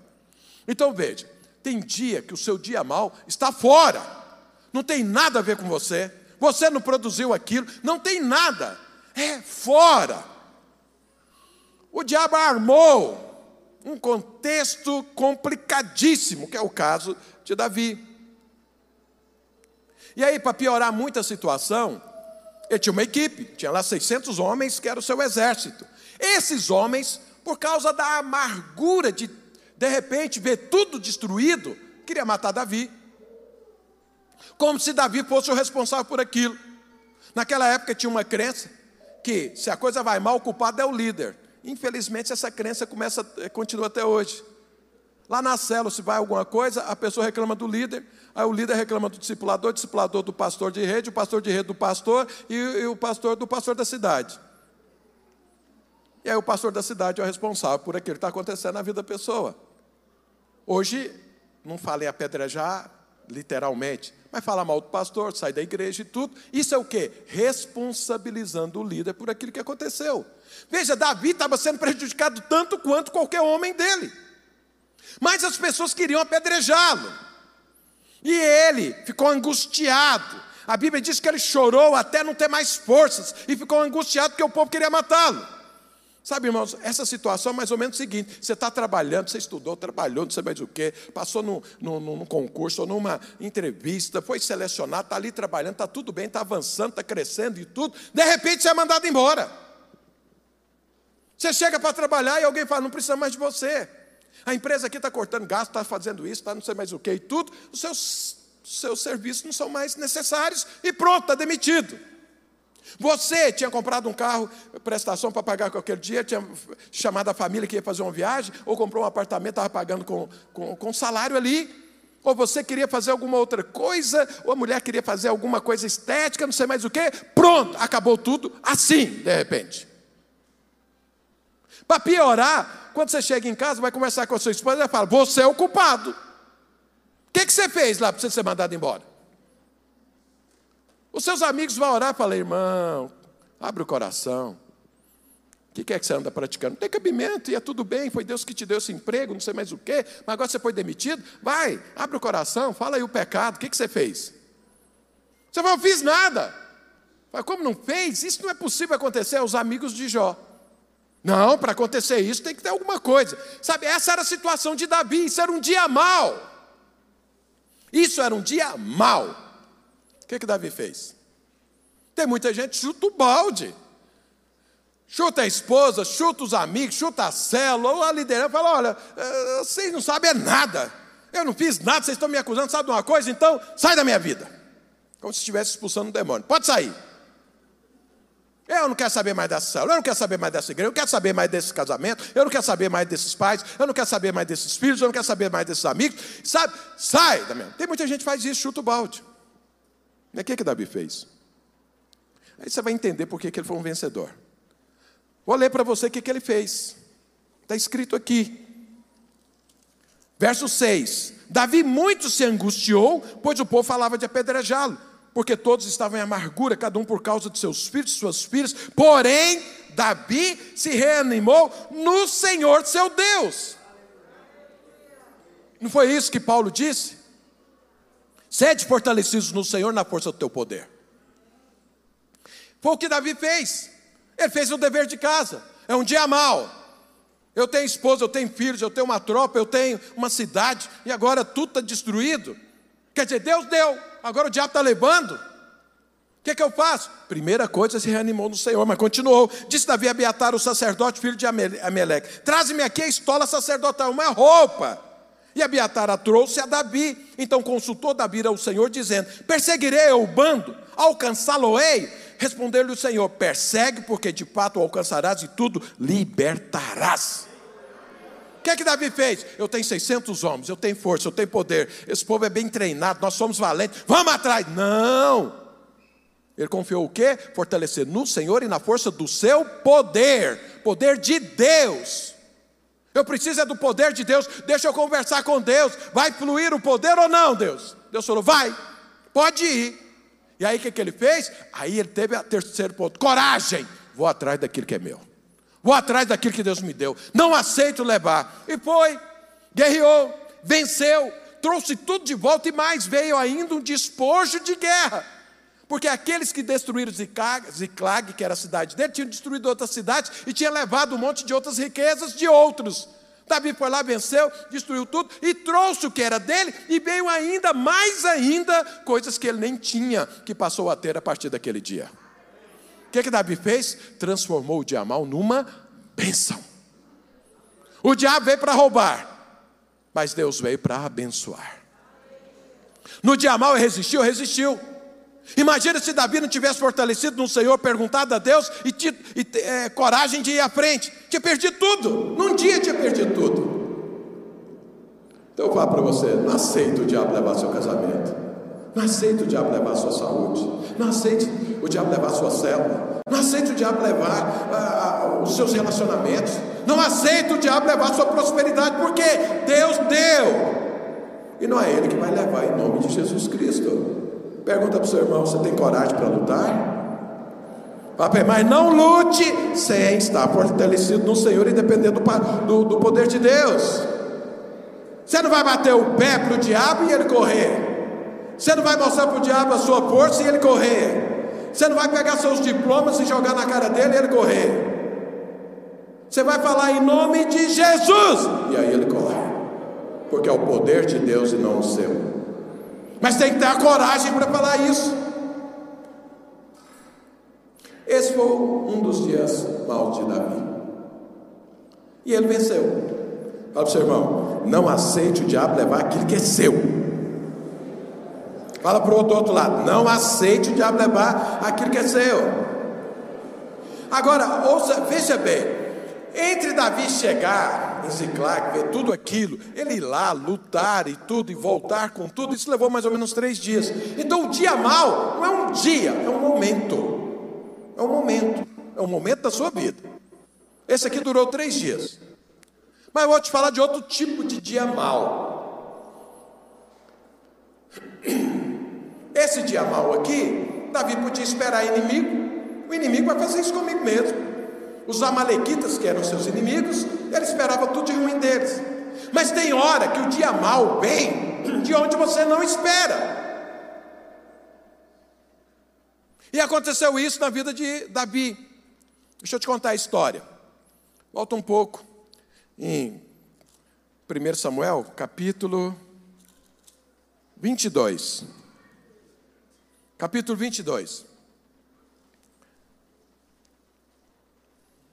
Então veja, tem dia que o seu dia mal está fora, não tem nada a ver com você, você não produziu aquilo, não tem nada, é fora. O diabo armou um contexto complicadíssimo, que é o caso de Davi. E aí, para piorar muito a situação, ele tinha uma equipe, tinha lá 600 homens, que era o seu exército. Esses homens, por causa da amargura de, de repente, ver tudo destruído, queria matar Davi. Como se Davi fosse o responsável por aquilo. Naquela época tinha uma crença que se a coisa vai mal, o culpado é o líder. Infelizmente, essa crença começa, eh, continua até hoje. Lá na célula, se vai alguma coisa, a pessoa reclama do líder, aí o líder reclama do discipulador, o discipulador do pastor de rede, o pastor de rede do pastor e, e o pastor do pastor da cidade. E aí o pastor da cidade é o responsável por aquilo que está acontecendo na vida da pessoa. Hoje, não fala em apedrejar, literalmente, mas fala mal do pastor, sai da igreja e tudo. Isso é o que? Responsabilizando o líder por aquilo que aconteceu. Veja, Davi estava sendo prejudicado tanto quanto qualquer homem dele. Mas as pessoas queriam apedrejá-lo. E ele ficou angustiado. A Bíblia diz que ele chorou até não ter mais forças e ficou angustiado porque o povo queria matá-lo. Sabe, irmãos, essa situação é mais ou menos o seguinte: você está trabalhando, você estudou, trabalhou, não sei mais o quê, passou num, num, num concurso ou numa entrevista, foi selecionado, está ali trabalhando, está tudo bem, está avançando, está crescendo e tudo, de repente você é mandado embora. Você chega para trabalhar e alguém fala, não precisa mais de você. A empresa aqui está cortando gasto, está fazendo isso, está não sei mais o quê e tudo. O seu seus serviços não são mais necessários e pronto, está demitido. Você tinha comprado um carro, prestação para pagar qualquer dia, tinha chamado a família que ia fazer uma viagem, ou comprou um apartamento, estava pagando com, com, com salário ali. Ou você queria fazer alguma outra coisa, ou a mulher queria fazer alguma coisa estética, não sei mais o que, pronto, acabou tudo assim, de repente. Para piorar, quando você chega em casa, vai conversar com a sua esposa e fala: Você é o culpado. O que, que você fez lá para você ser mandado embora? Os seus amigos vão orar e falar: Irmão, abre o coração. O que, é que você anda praticando? Não tem cabimento, e é tudo bem, foi Deus que te deu esse emprego, não sei mais o quê, mas agora você foi demitido. Vai, abre o coração, fala aí o pecado, o que, que você fez? Você falou, fiz nada. Mas como não fez? Isso não é possível acontecer aos amigos de Jó. Não, para acontecer isso tem que ter alguma coisa. Sabe, essa era a situação de Davi, isso era um dia mau. Isso era um dia mau. O que, que Davi fez? Tem muita gente chuta o balde. Chuta a esposa, chuta os amigos, chuta a célula, ou a liderança, fala: olha, eh, vocês não sabem nada. Eu não fiz nada, vocês estão me acusando, sabe de uma coisa? Então, sai da minha vida. Como se estivesse expulsando um demônio. Pode sair. Eu não quero saber mais dessa célula, eu não quero saber mais dessa igreja, eu não quero saber mais desse casamento, eu não quero saber mais desses pais, eu não quero saber mais desses filhos, eu não quero saber mais desses amigos. Sabe? Sai da minha. Tem muita gente que faz isso, chuta o balde. O que, que Davi fez? Aí você vai entender por que ele foi um vencedor. Vou ler para você o que, que ele fez. Está escrito aqui. Verso 6: Davi muito se angustiou, pois o povo falava de apedrejá-lo, porque todos estavam em amargura, cada um por causa de seus filhos, suas filhas. Porém, Davi se reanimou no Senhor seu Deus. Não foi isso que Paulo disse? Sede fortalecidos no Senhor na força do teu poder. Foi o que Davi fez. Ele fez o dever de casa. É um dia mau. Eu tenho esposa, eu tenho filhos, eu tenho uma tropa, eu tenho uma cidade, e agora tudo está destruído. Quer dizer, Deus deu, agora o diabo está levando. O que, que eu faço? Primeira coisa, se reanimou no Senhor, mas continuou. Disse Davi a Abiatar, o sacerdote, filho de Ameleque: Traze-me aqui a estola sacerdotal, uma roupa. E Abiatar a trouxe a Davi. Então consultou Davi ao Senhor, dizendo: Perseguirei o bando, alcançá-lo-ei Respondeu-lhe o Senhor: persegue, porque de fato alcançarás e tudo libertarás. O que é que Davi fez? Eu tenho 600 homens, eu tenho força, eu tenho poder. Esse povo é bem treinado, nós somos valentes. Vamos atrás. Não. Ele confiou o quê? Fortalecer no Senhor e na força do seu poder, poder de Deus. Eu preciso é do poder de Deus. Deixa eu conversar com Deus. Vai fluir o poder ou não, Deus? Deus falou: vai, pode ir. E aí o que, que ele fez? Aí ele teve o terceiro ponto: coragem. Vou atrás daquilo que é meu. Vou atrás daquilo que Deus me deu. Não aceito levar. E foi, guerreou, venceu, trouxe tudo de volta e mais veio ainda um despojo de guerra. Porque aqueles que destruíram Ziclag, que era a cidade dele, tinham destruído outras cidades e tinham levado um monte de outras riquezas de outros. Davi foi lá, venceu, destruiu tudo e trouxe o que era dele e veio ainda, mais ainda, coisas que ele nem tinha, que passou a ter a partir daquele dia. O que, que Davi fez? Transformou o dia mal numa bênção. O diabo veio para roubar, mas Deus veio para abençoar. No dia mal ele resistiu, resistiu. Imagina se Davi não tivesse fortalecido no Senhor, perguntado a Deus e, e é, coragem de ir à frente. Tinha perdido tudo. Num dia tinha perdido tudo. Então eu falo para você: não aceite o diabo levar seu casamento. Não aceite o diabo levar sua saúde. Não aceite o diabo levar sua célula. Não aceite o diabo levar ah, os seus relacionamentos. Não aceite o diabo levar sua prosperidade, porque Deus deu. E não é Ele que vai levar em nome de Jesus Cristo. Pergunta para o seu irmão: você tem coragem para lutar? Mas não lute sem estar fortalecido no Senhor e dependendo do, do, do poder de Deus. Você não vai bater o pé para o diabo e ele correr. Você não vai mostrar para o diabo a sua força e ele correr. Você não vai pegar seus diplomas e jogar na cara dele e ele correr. Você vai falar em nome de Jesus e aí ele corre. Porque é o poder de Deus e não o seu. Mas tem que ter a coragem para falar isso. Esse foi um dos dias maus de Davi. E ele venceu. Fala para o seu irmão: não aceite o diabo levar aquilo que é seu. Fala para o outro, outro lado, não aceite o diabo levar aquilo que é seu. Agora, ouça, veja bem, entre Davi chegar em Ziclag, ver tudo aquilo, ele ir lá, lutar e tudo, e voltar com tudo, isso levou mais ou menos três dias. Então o dia mal não é um dia, é um momento. É um momento, é um momento da sua vida. Esse aqui durou três dias. Mas eu vou te falar de outro tipo de dia mal. Esse dia mal aqui, Davi podia esperar inimigo. O inimigo vai fazer isso comigo mesmo. Os amalequitas, que eram seus inimigos, ele esperava tudo de ruim deles. Mas tem hora que o dia mal vem de onde você não espera. E aconteceu isso na vida de Davi. Deixa eu te contar a história. Volta um pouco em 1 Samuel, capítulo 22. Capítulo 22.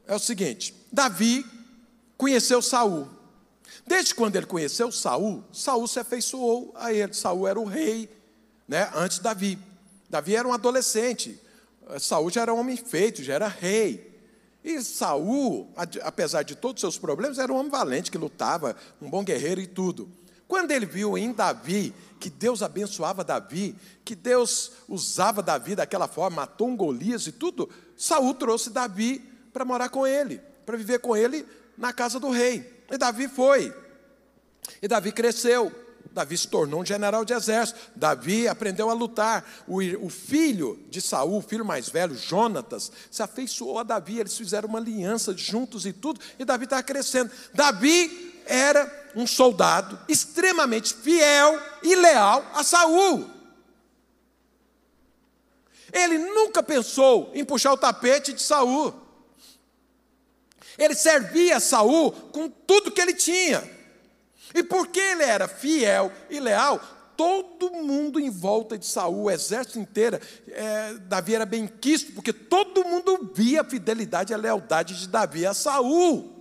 É o seguinte: Davi conheceu Saul. Desde quando ele conheceu Saul, Saul se afeiçoou a ele. Saul era o rei, né, antes Davi. Davi era um adolescente. Saul já era um homem feito, já era rei. E Saul, apesar de todos os seus problemas, era um homem valente que lutava, um bom guerreiro e tudo. Quando ele viu em Davi que Deus abençoava Davi, que Deus usava Davi daquela forma, matou um Golias e tudo, Saul trouxe Davi para morar com ele, para viver com ele na casa do rei. E Davi foi. E Davi cresceu. Davi se tornou um general de exército. Davi aprendeu a lutar. O, o filho de Saul, o filho mais velho, Jonatas, se afeiçoou a Davi. Eles fizeram uma aliança juntos e tudo. E Davi estava crescendo. Davi era um soldado extremamente fiel e leal a Saul. Ele nunca pensou em puxar o tapete de Saul. Ele servia a Saul com tudo que ele tinha. E porque ele era fiel e leal, todo mundo em volta de Saul, o exército inteiro, é, Davi era bem quisto, porque todo mundo via a fidelidade e a lealdade de Davi a Saul.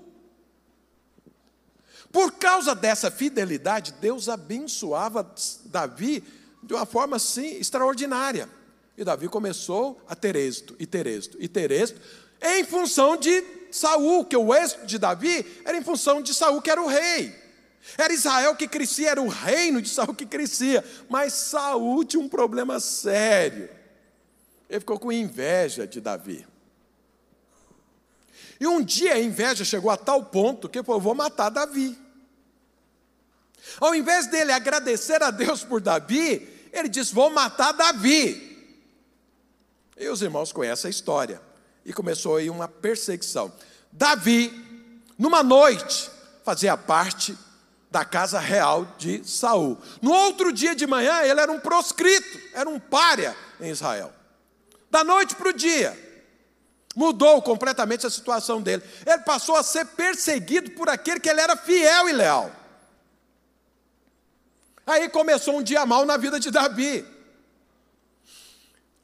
Por causa dessa fidelidade, Deus abençoava Davi de uma forma assim extraordinária. E Davi começou a ter êxito, e ter êxito, e ter êxito, em função de Saul, que o êxito de Davi era em função de Saul, que era o rei. Era Israel que crescia, era o reino de Saul que crescia. Mas Saul tinha um problema sério. Ele ficou com inveja de Davi. E um dia a inveja chegou a tal ponto que falou: vou matar Davi. Ao invés dele agradecer a Deus por Davi, ele disse: vou matar Davi. E os irmãos conhecem a história. E começou aí uma perseguição. Davi, numa noite, fazia parte da casa real de Saul. No outro dia de manhã, ele era um proscrito, era um pária em Israel. Da noite para o dia, mudou completamente a situação dele. Ele passou a ser perseguido por aquele que ele era fiel e leal. Aí começou um dia mal na vida de Davi.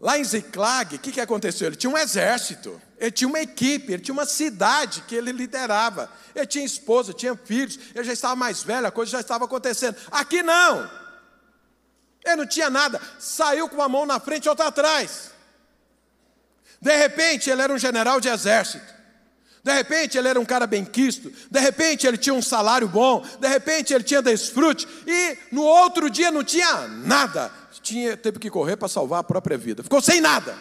Lá em Ziclag, o que, que aconteceu? Ele tinha um exército, ele tinha uma equipe, ele tinha uma cidade que ele liderava. Ele tinha esposa, tinha filhos, ele já estava mais velho, a coisa já estava acontecendo. Aqui não. Ele não tinha nada, saiu com uma mão na frente e outra atrás. De repente, ele era um general de exército. De repente ele era um cara bem quisto, de repente ele tinha um salário bom, de repente ele tinha desfrute, e no outro dia não tinha nada tinha, teve que correr para salvar a própria vida. Ficou sem nada.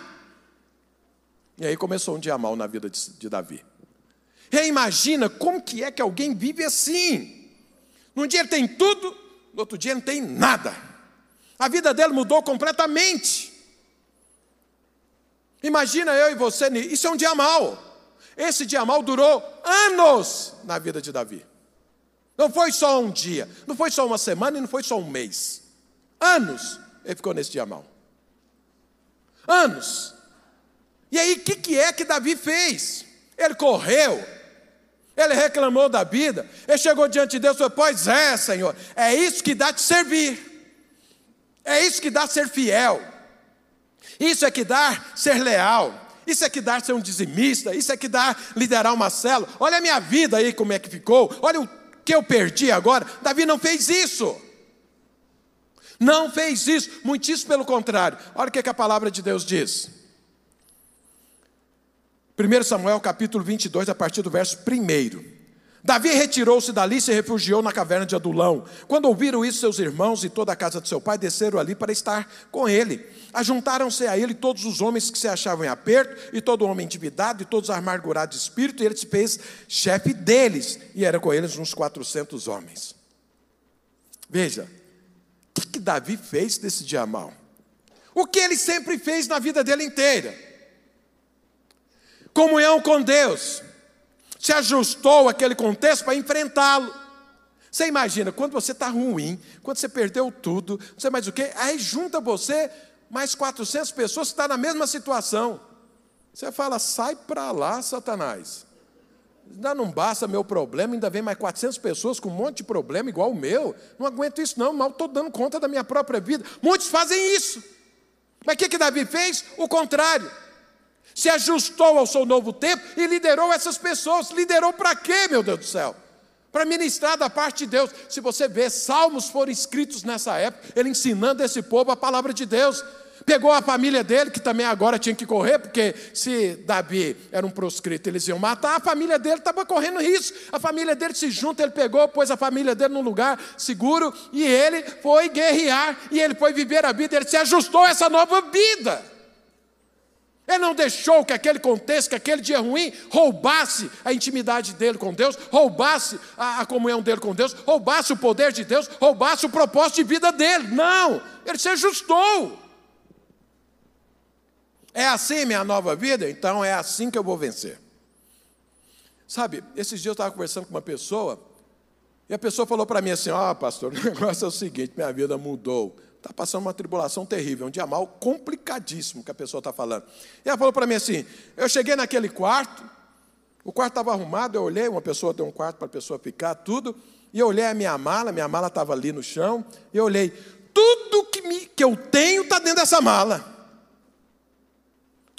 E aí começou um dia mal na vida de, de Davi. E aí imagina como que é que alguém vive assim. Num dia ele tem tudo, no outro dia não tem nada. A vida dele mudou completamente. Imagina eu e você, isso é um dia mal. Esse dia mal durou anos na vida de Davi. Não foi só um dia, não foi só uma semana e não foi só um mês. Anos ele ficou nesse dia mal. Anos. E aí, o que, que é que Davi fez? Ele correu, ele reclamou da vida, ele chegou diante de Deus e falou: Pois é, Senhor, é isso que dá de servir, é isso que dá ser fiel, isso é que dá ser leal, isso é que dá ser um dizimista, isso é que dá liderar uma célula. Olha a minha vida aí como é que ficou, olha o que eu perdi agora. Davi não fez isso. Não fez isso, muitíssimo pelo contrário. Olha o que, que a palavra de Deus diz. 1 Samuel capítulo 22, a partir do verso 1. Davi retirou-se dali e se refugiou na caverna de Adulão. Quando ouviram isso, seus irmãos e toda a casa de seu pai desceram ali para estar com ele. Ajuntaram-se a ele todos os homens que se achavam em aperto, e todo homem endividado, e todos amargurados de espírito, e ele se fez chefe deles, e era com eles uns 400 homens. Veja, que, que Davi fez desse dia mal? O que ele sempre fez na vida dele inteira? Comunhão com Deus se ajustou àquele contexto para enfrentá-lo. Você imagina, quando você está ruim, quando você perdeu tudo, não sei mais o quê, aí junta você mais 400 pessoas que estão tá na mesma situação. Você fala, sai para lá, Satanás. Ainda não basta meu problema, ainda vem mais 400 pessoas com um monte de problema igual o meu. Não aguento isso não, mal estou dando conta da minha própria vida. Muitos fazem isso. Mas o que, que Davi fez? O contrário se ajustou ao seu novo tempo e liderou essas pessoas. Liderou para quê, meu Deus do céu? Para ministrar da parte de Deus. Se você vê, salmos foram escritos nessa época, ele ensinando esse povo a palavra de Deus. Pegou a família dele, que também agora tinha que correr, porque se Davi era um proscrito, eles iam matar, a família dele estava correndo risco. A família dele se junta, ele pegou, pôs a família dele num lugar seguro e ele foi guerrear e ele foi viver a vida, ele se ajustou a essa nova vida. Ele não deixou que aquele contexto, que aquele dia ruim, roubasse a intimidade dele com Deus, roubasse a, a, comunhão dele com Deus, roubasse o poder de Deus, roubasse o propósito de vida dele. Não, ele se ajustou. É assim minha nova vida? Então é assim que eu vou vencer. Sabe, esses dias eu estava conversando com uma pessoa, e a pessoa falou para mim assim: Ó, oh, pastor, o negócio é o seguinte, minha vida mudou está passando uma tribulação terrível, um dia mal complicadíssimo que a pessoa está falando. E ela falou para mim assim: eu cheguei naquele quarto, o quarto estava arrumado, eu olhei, uma pessoa tem um quarto para a pessoa ficar, tudo, e eu olhei a minha mala, minha mala estava ali no chão, e eu olhei, tudo que, me, que eu tenho está dentro dessa mala.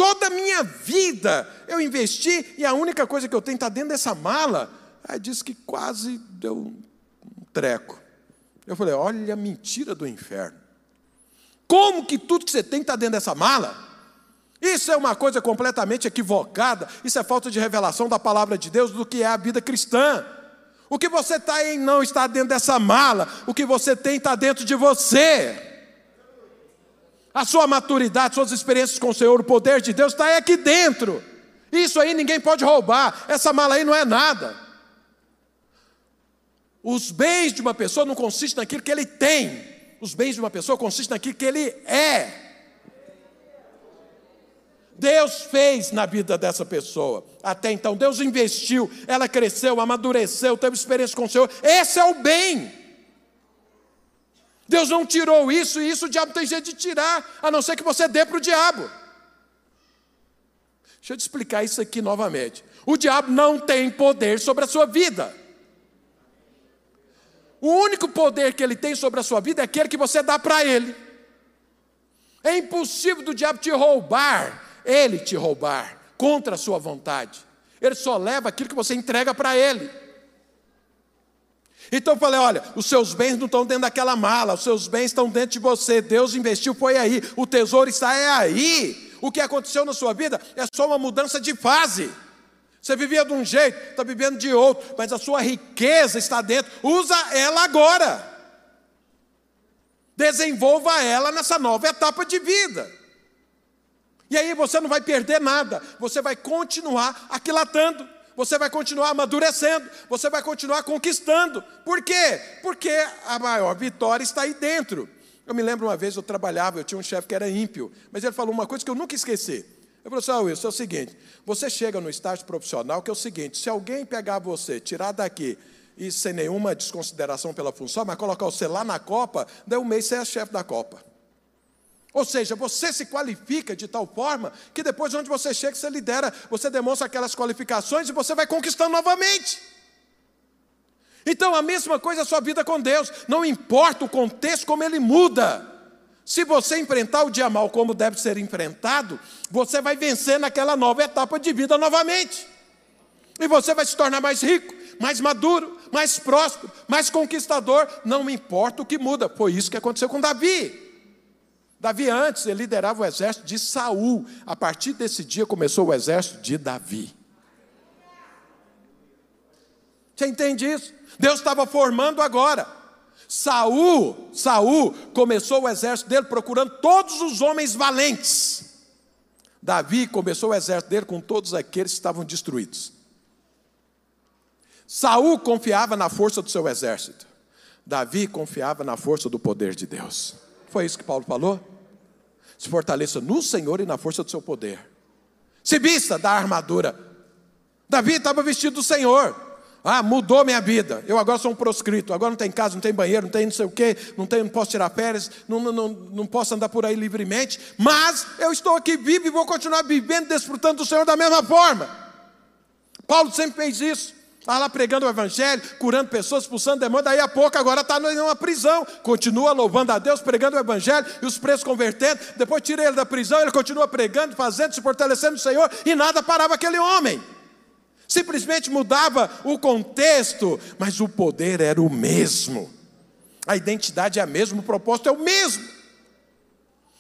Toda a minha vida eu investi e a única coisa que eu tenho está dentro dessa mala. Aí disse que quase deu um treco. Eu falei: olha a mentira do inferno. Como que tudo que você tem está dentro dessa mala? Isso é uma coisa completamente equivocada. Isso é falta de revelação da palavra de Deus do que é a vida cristã. O que você está em não está dentro dessa mala. O que você tem está dentro de você. A sua maturidade, suas experiências com o Senhor, o poder de Deus está aqui dentro. Isso aí ninguém pode roubar. Essa mala aí não é nada. Os bens de uma pessoa não consistem naquilo que ele tem os bens de uma pessoa consistem naquilo que ele é. Deus fez na vida dessa pessoa. Até então, Deus investiu, ela cresceu, amadureceu, teve experiência com o Senhor. Esse é o bem. Deus não tirou isso, e isso o diabo tem jeito de tirar, a não ser que você dê para o diabo. Deixa eu te explicar isso aqui novamente. O diabo não tem poder sobre a sua vida. O único poder que ele tem sobre a sua vida é aquele que você dá para ele. É impossível do diabo te roubar, ele te roubar, contra a sua vontade. Ele só leva aquilo que você entrega para ele. Então eu falei: olha, os seus bens não estão dentro daquela mala, os seus bens estão dentro de você. Deus investiu, foi aí. O tesouro está é aí. O que aconteceu na sua vida é só uma mudança de fase. Você vivia de um jeito, está vivendo de outro, mas a sua riqueza está dentro. Usa ela agora. Desenvolva ela nessa nova etapa de vida. E aí você não vai perder nada, você vai continuar aquilatando, você vai continuar amadurecendo, você vai continuar conquistando. Por quê? Porque a maior vitória está aí dentro. Eu me lembro uma vez, eu trabalhava, eu tinha um chefe que era ímpio, mas ele falou uma coisa que eu nunca esqueci. Eu falei assim, ah, Wilson, é o seguinte, você chega no estágio profissional que é o seguinte, se alguém pegar você, tirar daqui e sem nenhuma desconsideração pela função, mas colocar você lá na Copa, daí um mês você é chefe da Copa. Ou seja, você se qualifica de tal forma que depois onde você chega, você lidera, você demonstra aquelas qualificações e você vai conquistando novamente. Então a mesma coisa é a sua vida com Deus, não importa o contexto como ele muda. Se você enfrentar o dia mal como deve ser enfrentado, você vai vencer naquela nova etapa de vida novamente. E você vai se tornar mais rico, mais maduro, mais próspero, mais conquistador. Não importa o que muda. Foi isso que aconteceu com Davi. Davi antes ele liderava o exército de Saul. A partir desse dia começou o exército de Davi. Você entende isso? Deus estava formando agora. Saul, Saul começou o exército dele procurando todos os homens valentes. Davi começou o exército dele com todos aqueles que estavam destruídos. Saul confiava na força do seu exército. Davi confiava na força do poder de Deus. Foi isso que Paulo falou? Se fortaleça no Senhor e na força do seu poder. Se vista da armadura. Davi estava vestido do Senhor. Ah, mudou minha vida. Eu agora sou um proscrito. Agora não tem casa, não tem banheiro, não tem não sei o quê, não, tem, não posso tirar férias, não, não, não, não posso andar por aí livremente. Mas eu estou aqui vivo e vou continuar vivendo, desfrutando do Senhor da mesma forma. Paulo sempre fez isso. Está lá pregando o Evangelho, curando pessoas, expulsando demônios, daí a pouco agora está numa prisão. Continua louvando a Deus, pregando o Evangelho e os presos convertendo. Depois tira ele da prisão, ele continua pregando, fazendo, se fortalecendo no Senhor e nada parava aquele homem simplesmente mudava o contexto, mas o poder era o mesmo. A identidade é a mesma, o propósito é o mesmo.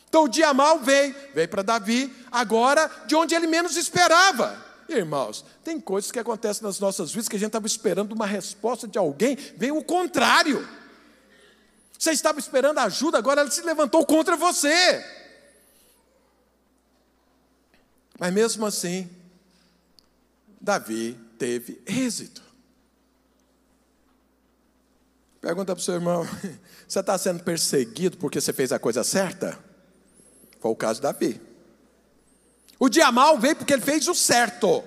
Então o dia mal veio, veio para Davi, agora de onde ele menos esperava. Irmãos, tem coisas que acontecem nas nossas vidas que a gente estava esperando uma resposta de alguém, veio o contrário. Você estava esperando ajuda, agora ele se levantou contra você. Mas mesmo assim, Davi teve êxito. Pergunta para o seu irmão: você está sendo perseguido porque você fez a coisa certa? Foi o caso de Davi. O dia mal veio porque ele fez o certo,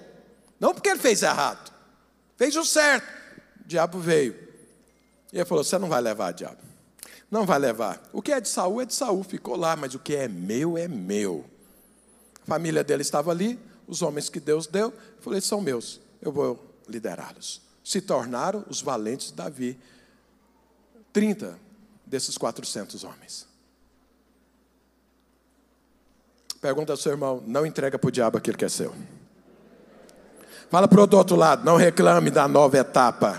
não porque ele fez errado. Fez o certo. O diabo veio. E ele falou: Você não vai levar, diabo. Não vai levar. O que é de Saul é de Saul, ficou lá, mas o que é meu é meu. A família dele estava ali, os homens que Deus deu, falei, são meus, eu vou liderá-los. Se tornaram os valentes de Davi, 30 desses 400 homens. Pergunta ao seu irmão, não entrega para o diabo aquilo que é seu. Fala para o outro lado, não reclame da nova etapa.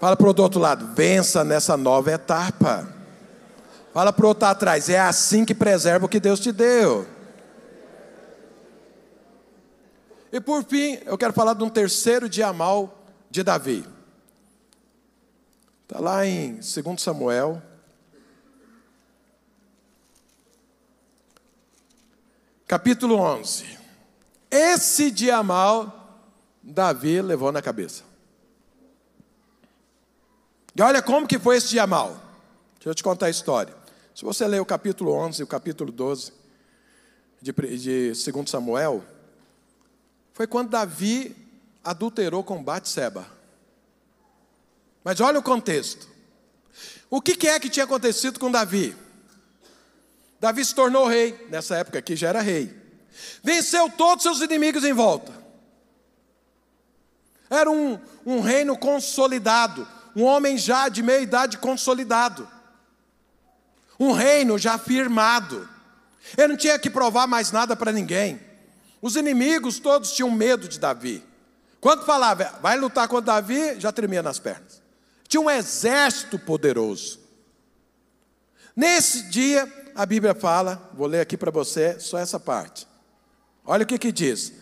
Fala para o outro lado, vença nessa nova etapa. Fala para o outro atrás, é assim que preserva o que Deus te deu. E por fim, eu quero falar de um terceiro dia mal de Davi. Está lá em 2 Samuel. Capítulo 11. Esse dia mal, Davi levou na cabeça. E olha como que foi esse dia mal. Deixa eu te contar a história. Se você ler o capítulo 11 e o capítulo 12 de, de 2 Samuel, foi quando Davi adulterou com Batseba. Mas olha o contexto. O que é que tinha acontecido com Davi? Davi se tornou rei, nessa época aqui já era rei. Venceu todos seus inimigos em volta. Era um, um reino consolidado, um homem já de meia idade consolidado. Um reino já firmado. Ele não tinha que provar mais nada para ninguém. Os inimigos todos tinham medo de Davi. Quando falava, vai lutar contra Davi, já tremia nas pernas. Tinha um exército poderoso. Nesse dia, a Bíblia fala, vou ler aqui para você só essa parte. Olha o que, que diz.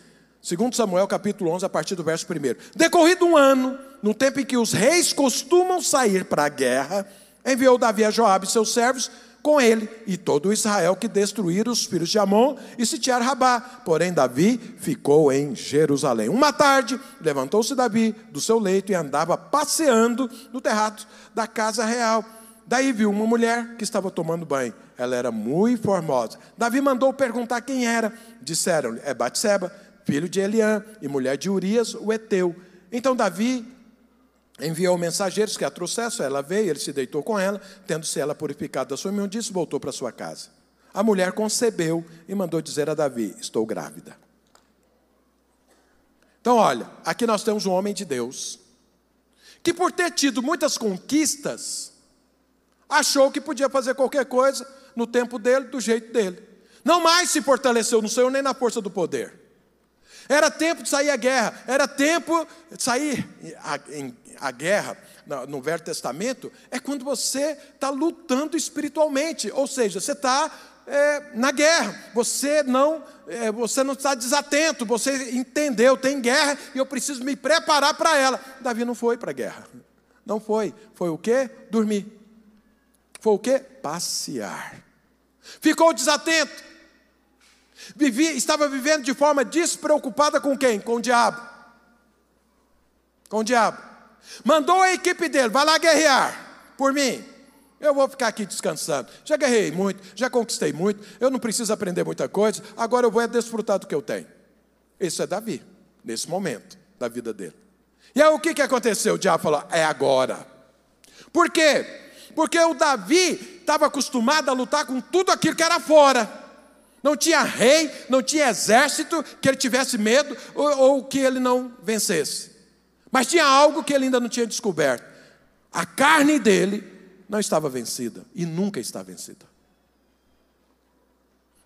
Segundo Samuel, capítulo 11, a partir do verso 1. Decorrido um ano, no tempo em que os reis costumam sair para a guerra, enviou Davi a Joabe e seus servos com ele e todo Israel que destruíram os filhos de Amon e sitiaram Rabá. Porém, Davi ficou em Jerusalém. Uma tarde, levantou-se Davi do seu leito e andava passeando no terraço da casa real. Daí viu uma mulher que estava tomando banho. Ela era muito formosa. Davi mandou perguntar quem era. Disseram-lhe: É Batseba, filho de Eliã e mulher de Urias, o Eteu. Então Davi enviou mensageiros que a trouxessem, ela veio, ele se deitou com ela, tendo-se ela purificado da sua imundícia, voltou para sua casa. A mulher concebeu e mandou dizer a Davi: Estou grávida. Então, olha, aqui nós temos um homem de Deus, que por ter tido muitas conquistas, achou que podia fazer qualquer coisa no tempo dele, do jeito dele. Não mais se fortaleceu no Senhor nem na força do poder. Era tempo de sair a guerra, era tempo de sair a guerra no Velho Testamento, é quando você está lutando espiritualmente, ou seja, você está é, na guerra, você não, é, você não está desatento, você entendeu, tem guerra e eu preciso me preparar para ela. Davi não foi para a guerra, não foi, foi o que? Dormir, foi o que? Passear, ficou desatento, estava vivendo de forma despreocupada com quem? Com o diabo. Com o diabo. Mandou a equipe dele, vai lá guerrear por mim. Eu vou ficar aqui descansando. Já guerrei muito, já conquistei muito, eu não preciso aprender muita coisa, agora eu vou é desfrutar do que eu tenho. Isso é Davi, nesse momento da vida dele. E aí o que, que aconteceu? O diabo falou: é agora. Por quê? Porque o Davi estava acostumado a lutar com tudo aquilo que era fora. Não tinha rei, não tinha exército que ele tivesse medo ou, ou, que ele não vencesse. Mas tinha algo que ele ainda não tinha descoberto. A carne dele não estava vencida e nunca está vencida.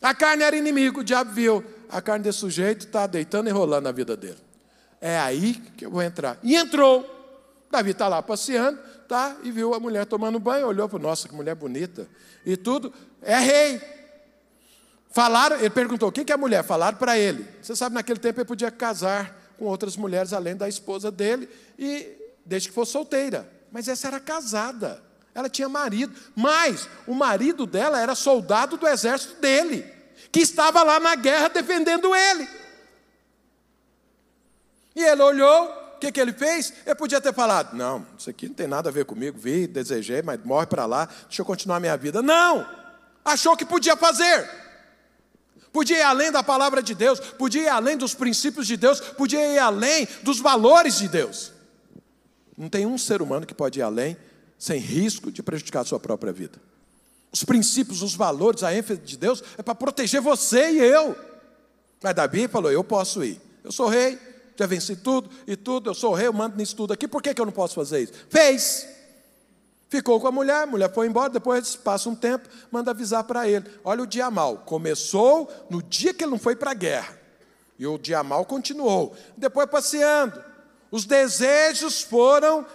A carne era inimigo, o diabo viu. A carne desse sujeito está deitando e rolando na vida dele. É aí que eu vou entrar. E entrou. Davi está lá passeando, tá, e viu a mulher tomando banho, olhou para nossa, que mulher bonita. E tudo, é rei. Falaram, ele perguntou: o que, é mulher? Falaram para ele. Você sabe, naquele tempo ele podia casar com outras mulheres além da esposa dele, e desde que fosse solteira. Mas essa era casada. Ela tinha marido. Mas o marido dela era soldado do exército dele, que estava lá na guerra defendendo ele. E ele olhou, que, que ele fez? Ele podia ter falado: Não, isso aqui não tem nada a ver comigo, vi, desejei, mas morre para lá, deixa eu continuar a minha vida. Não! Achou que podia fazer podia ir além da palavra de Deus, podia ir além dos princípios de Deus, podia ir além dos valores de Deus. Não tem um ser humano que pode ir além sem risco de prejudicar a sua própria vida. Os princípios, os valores, a ênfase de Deus é para proteger você e eu. Mas Davi falou: Eu posso ir. Eu sou rei, já venci tudo e tudo, eu sou rei, eu mando nisso tudo aqui, por que, que eu não posso fazer isso? Fez. Ficou com a mulher, a mulher foi embora, depois passa um tempo, manda avisar para ele. Olha o dia mal. Começou no dia que ele não foi para a guerra. E o dia mal continuou. Depois passeando. Os desejos foram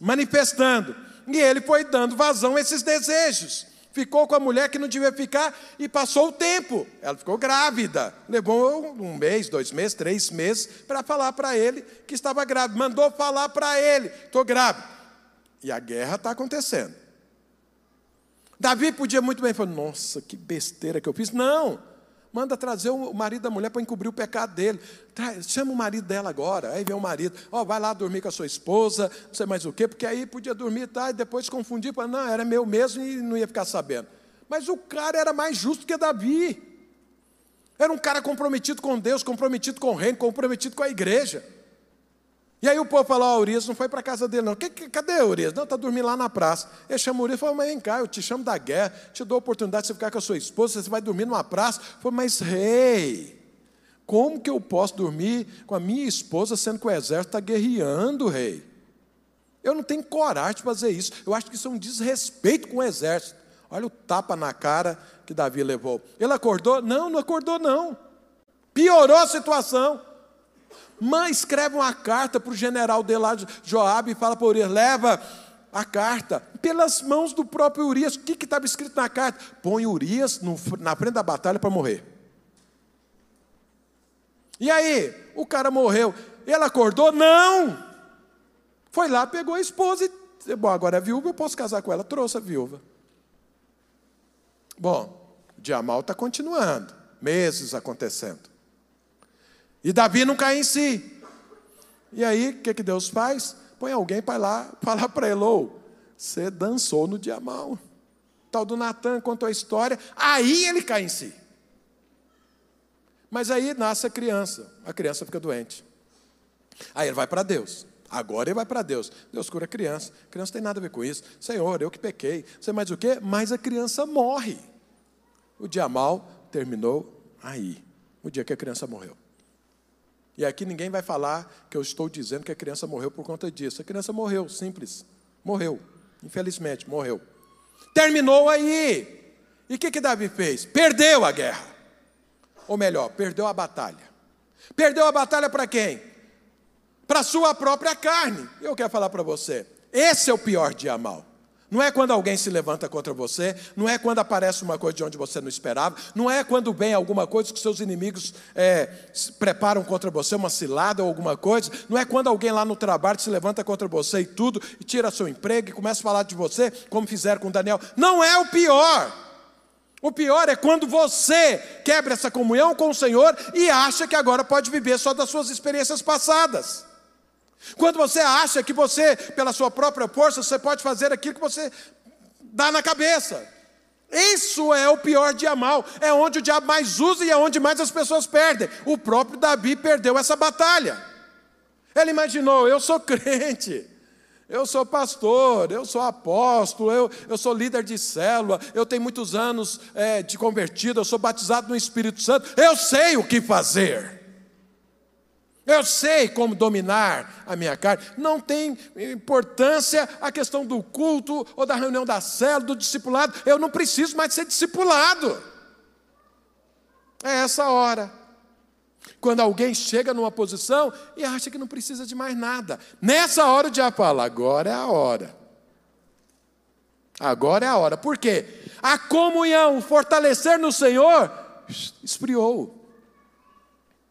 manifestando. E ele foi dando vazão a esses desejos. Ficou com a mulher que não devia ficar e passou o tempo. Ela ficou grávida. Levou um mês, dois meses, três meses para falar para ele que estava grávida. Mandou falar para ele: estou grávida. E a guerra está acontecendo. Davi podia muito bem falar: Nossa, que besteira que eu fiz. Não, manda trazer o marido da mulher para encobrir o pecado dele. Chama o marido dela agora. Aí vem o marido: Ó, oh, vai lá dormir com a sua esposa, não sei mais o quê, porque aí podia dormir tá, e depois confundir. Para não, era meu mesmo e não ia ficar sabendo. Mas o cara era mais justo que Davi. Era um cara comprometido com Deus, comprometido com o reino, comprometido com a igreja. E aí o povo falou, ó, oh, Urias não foi para a casa dele, não. Que, que, cadê Urias? Não, está dormindo lá na praça. Ele chama Urias e falou, mas vem cá, eu te chamo da guerra, te dou a oportunidade de você ficar com a sua esposa, você vai dormir numa praça. Falou, mas rei, como que eu posso dormir com a minha esposa sendo que o exército está guerreando, rei? Eu não tenho coragem de fazer isso. Eu acho que isso é um desrespeito com o exército. Olha o tapa na cara que Davi levou. Ele acordou? Não, não acordou, não. Piorou a situação. Mãe, escreve uma carta para o general de lá, Joabe, e fala para Urias: leva a carta, pelas mãos do próprio Urias. O que estava escrito na carta? Põe Urias no, na frente da batalha para morrer. E aí, o cara morreu. Ele acordou? Não! Foi lá, pegou a esposa e. Bom, agora é viúva, eu posso casar com ela. Trouxe a viúva. Bom, o dia mal está continuando, meses acontecendo. E Davi não cai em si. E aí, o que, que Deus faz? Põe alguém para lá falar para ele: oh, você dançou no dia mal. Tal do Natan contou a história, aí ele cai em si. Mas aí nasce a criança, a criança fica doente. Aí ele vai para Deus. Agora ele vai para Deus. Deus cura a criança. A criança não tem nada a ver com isso. Senhor, eu que pequei. Sei mais o quê? Mas a criança morre. O dia mal terminou aí. O dia que a criança morreu. E aqui ninguém vai falar que eu estou dizendo que a criança morreu por conta disso. A criança morreu, simples. Morreu. Infelizmente, morreu. Terminou aí. E o que, que Davi fez? Perdeu a guerra. Ou melhor, perdeu a batalha. Perdeu a batalha para quem? Para sua própria carne. Eu quero falar para você: esse é o pior dia mal. Não é quando alguém se levanta contra você, não é quando aparece uma coisa de onde você não esperava, não é quando vem alguma coisa que seus inimigos é, preparam contra você, uma cilada ou alguma coisa, não é quando alguém lá no trabalho se levanta contra você e tudo, e tira seu emprego e começa a falar de você, como fizeram com Daniel. Não é o pior. O pior é quando você quebra essa comunhão com o Senhor e acha que agora pode viver só das suas experiências passadas. Quando você acha que você, pela sua própria força, você pode fazer aquilo que você dá na cabeça. Isso é o pior dia mal, é onde o diabo mais usa e é onde mais as pessoas perdem. O próprio Davi perdeu essa batalha. Ele imaginou: eu sou crente, eu sou pastor, eu sou apóstolo, eu, eu sou líder de célula, eu tenho muitos anos é, de convertido, eu sou batizado no Espírito Santo, eu sei o que fazer. Eu sei como dominar a minha carne. Não tem importância a questão do culto ou da reunião da célula, do discipulado. Eu não preciso mais ser discipulado. É essa hora. Quando alguém chega numa posição e acha que não precisa de mais nada. Nessa hora o diabo fala: agora é a hora. Agora é a hora. Por quê? A comunhão, fortalecer no Senhor, esfriou.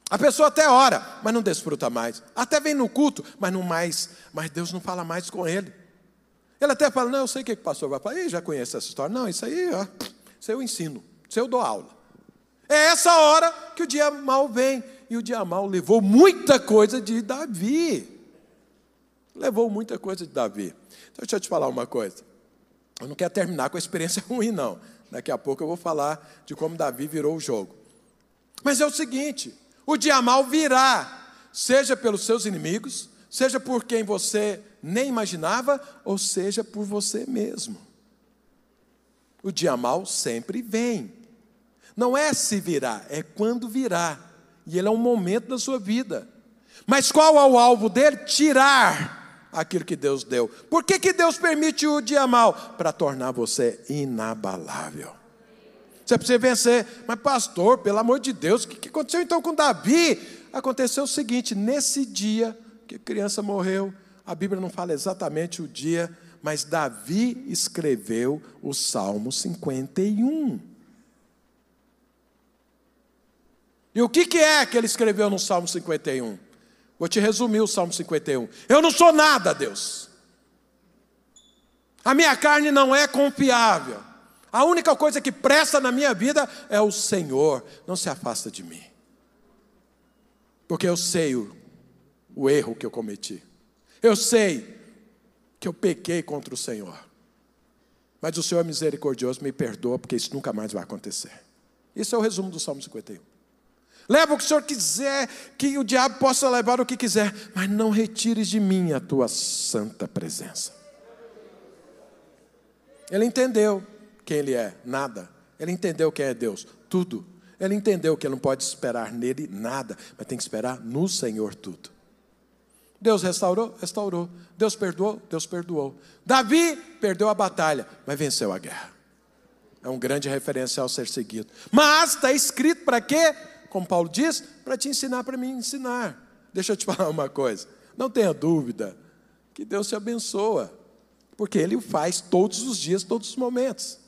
A pessoa até ora, mas não desfruta mais. Até vem no culto, mas não mais, mas Deus não fala mais com ele. Ele até fala: Não, eu sei o que o pastor vai falar. Ih, já conhece essa história. Não, isso aí, ó, isso aí eu ensino, isso aí eu dou aula. É essa hora que o dia mal vem. E o dia mal levou muita coisa de Davi. Levou muita coisa de Davi. Então, deixa eu te falar uma coisa. Eu não quero terminar com a experiência ruim, não. Daqui a pouco eu vou falar de como Davi virou o jogo. Mas é o seguinte: o dia mal virá, seja pelos seus inimigos, seja por quem você nem imaginava, ou seja por você mesmo. O dia mal sempre vem. Não é se virá, é quando virá. E ele é um momento da sua vida. Mas qual é o alvo dele? Tirar aquilo que Deus deu. Por que, que Deus permite o dia mal? Para tornar você inabalável. Você precisa vencer. Mas, pastor, pelo amor de Deus, o que aconteceu então com Davi? Aconteceu o seguinte: nesse dia que a criança morreu, a Bíblia não fala exatamente o dia, mas Davi escreveu o Salmo 51. E o que, que é que ele escreveu no Salmo 51? Vou te resumir o Salmo 51. Eu não sou nada, Deus. A minha carne não é confiável. A única coisa que presta na minha vida é o Senhor. Não se afasta de mim. Porque eu sei o, o erro que eu cometi. Eu sei que eu pequei contra o Senhor. Mas o Senhor é misericordioso, me perdoa, porque isso nunca mais vai acontecer. Isso é o resumo do Salmo 51. Leva o que o Senhor quiser, que o diabo possa levar o que quiser, mas não retires de mim a tua santa presença. Ele entendeu quem ele é? Nada. Ele entendeu quem é Deus? Tudo. Ele entendeu que ele não pode esperar nele nada, mas tem que esperar no Senhor tudo. Deus restaurou? Restaurou. Deus perdoou? Deus perdoou. Davi perdeu a batalha, mas venceu a guerra. É um grande referencial a ser seguido. Mas está escrito para quê? Como Paulo diz, para te ensinar, para me ensinar. Deixa eu te falar uma coisa. Não tenha dúvida que Deus te abençoa, porque Ele o faz todos os dias, todos os momentos.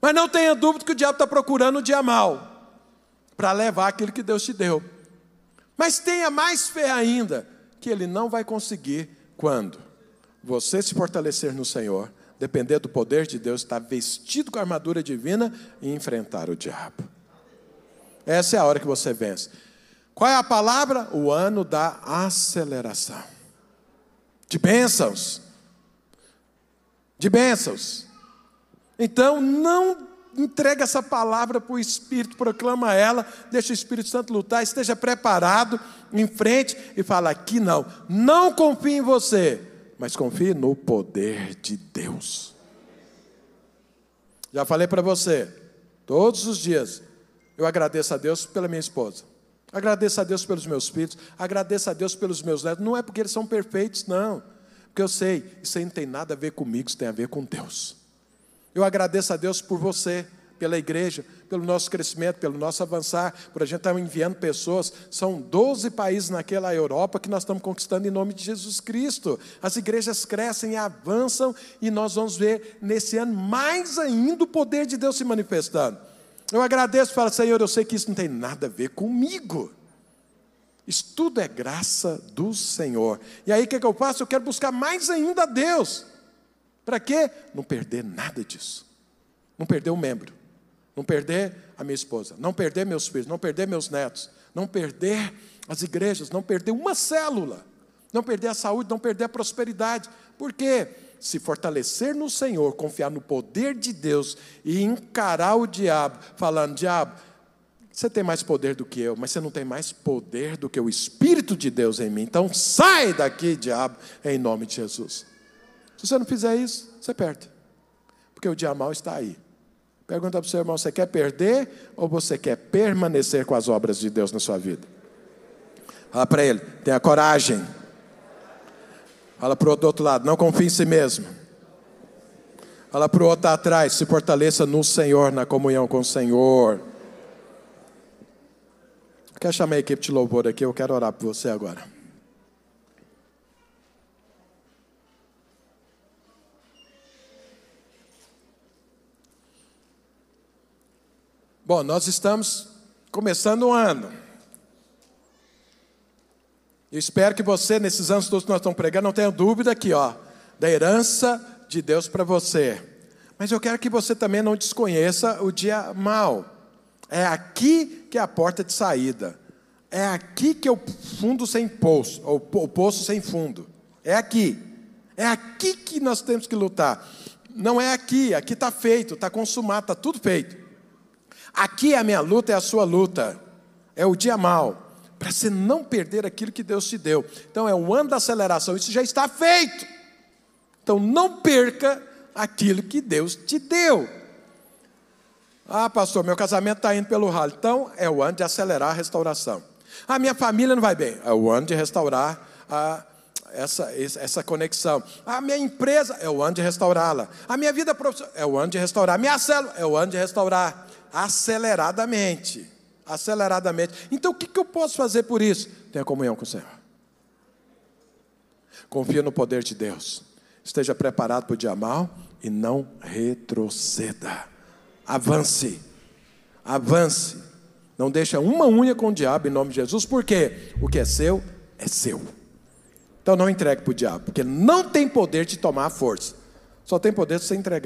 Mas não tenha dúvida que o diabo está procurando o dia mal para levar aquilo que Deus te deu. Mas tenha mais fé ainda que ele não vai conseguir quando você se fortalecer no Senhor, depender do poder de Deus, estar vestido com a armadura divina e enfrentar o diabo. Essa é a hora que você vence. Qual é a palavra? O ano da aceleração. De bênçãos. De bênçãos. Então, não entrega essa palavra para o Espírito, proclama ela, deixa o Espírito Santo lutar, esteja preparado, em frente e fala: aqui não, não confie em você, mas confie no poder de Deus. Já falei para você, todos os dias, eu agradeço a Deus pela minha esposa, agradeço a Deus pelos meus filhos, agradeço a Deus pelos meus netos, não é porque eles são perfeitos, não, porque eu sei, isso aí não tem nada a ver comigo, isso tem a ver com Deus. Eu agradeço a Deus por você, pela igreja, pelo nosso crescimento, pelo nosso avançar, por a gente estar enviando pessoas. São 12 países naquela Europa que nós estamos conquistando em nome de Jesus Cristo. As igrejas crescem e avançam, e nós vamos ver nesse ano mais ainda o poder de Deus se manifestando. Eu agradeço e falo, Senhor, eu sei que isso não tem nada a ver comigo. Isso tudo é graça do Senhor. E aí o que, que eu faço? Eu quero buscar mais ainda a Deus. Para quê? Não perder nada disso. Não perder o membro. Não perder a minha esposa. Não perder meus filhos. Não perder meus netos. Não perder as igrejas. Não perder uma célula. Não perder a saúde. Não perder a prosperidade. Por quê? Se fortalecer no Senhor, confiar no poder de Deus e encarar o diabo, falando: diabo, você tem mais poder do que eu, mas você não tem mais poder do que o Espírito de Deus em mim. Então sai daqui, diabo, em nome de Jesus. Se você não fizer isso, você perde. Porque o dia mal está aí. Pergunta para o seu irmão: você quer perder ou você quer permanecer com as obras de Deus na sua vida? Fala para ele: tenha coragem. Fala para o outro lado: não confie em si mesmo. Fala para o outro atrás: se fortaleça no Senhor, na comunhão com o Senhor. Quer chamar a equipe de louvor aqui? Eu quero orar por você agora. Bom, nós estamos começando um ano. Eu espero que você, nesses anos todos que nós estamos pregando, não tenha dúvida aqui, ó, da herança de Deus para você. Mas eu quero que você também não desconheça o dia mal. É aqui que é a porta de saída. É aqui que é o fundo sem poço, ou o poço sem fundo. É aqui. É aqui que nós temos que lutar. Não é aqui, aqui está feito, está consumado, está tudo feito. Aqui é a minha luta, é a sua luta. É o dia mal. Para você não perder aquilo que Deus te deu. Então é o ano da aceleração, isso já está feito. Então não perca aquilo que Deus te deu. Ah, pastor, meu casamento está indo pelo ralo. Então, é o ano de acelerar a restauração. Ah, minha família não vai bem. É o ano de restaurar a, essa, essa conexão. A minha empresa é o ano de restaurá-la. A minha vida profissional é o ano de restaurar. A minha célula é o ano de restaurar. Aceleradamente. Aceleradamente. Então, o que, que eu posso fazer por isso? Tenha comunhão com o Senhor. Confia no poder de Deus. Esteja preparado para o dia mal e não retroceda. Avance. Avance. Não deixa uma unha com o diabo em nome de Jesus, porque o que é seu é seu. Então não entregue para o diabo, porque não tem poder de tomar a força. Só tem poder de você entregar.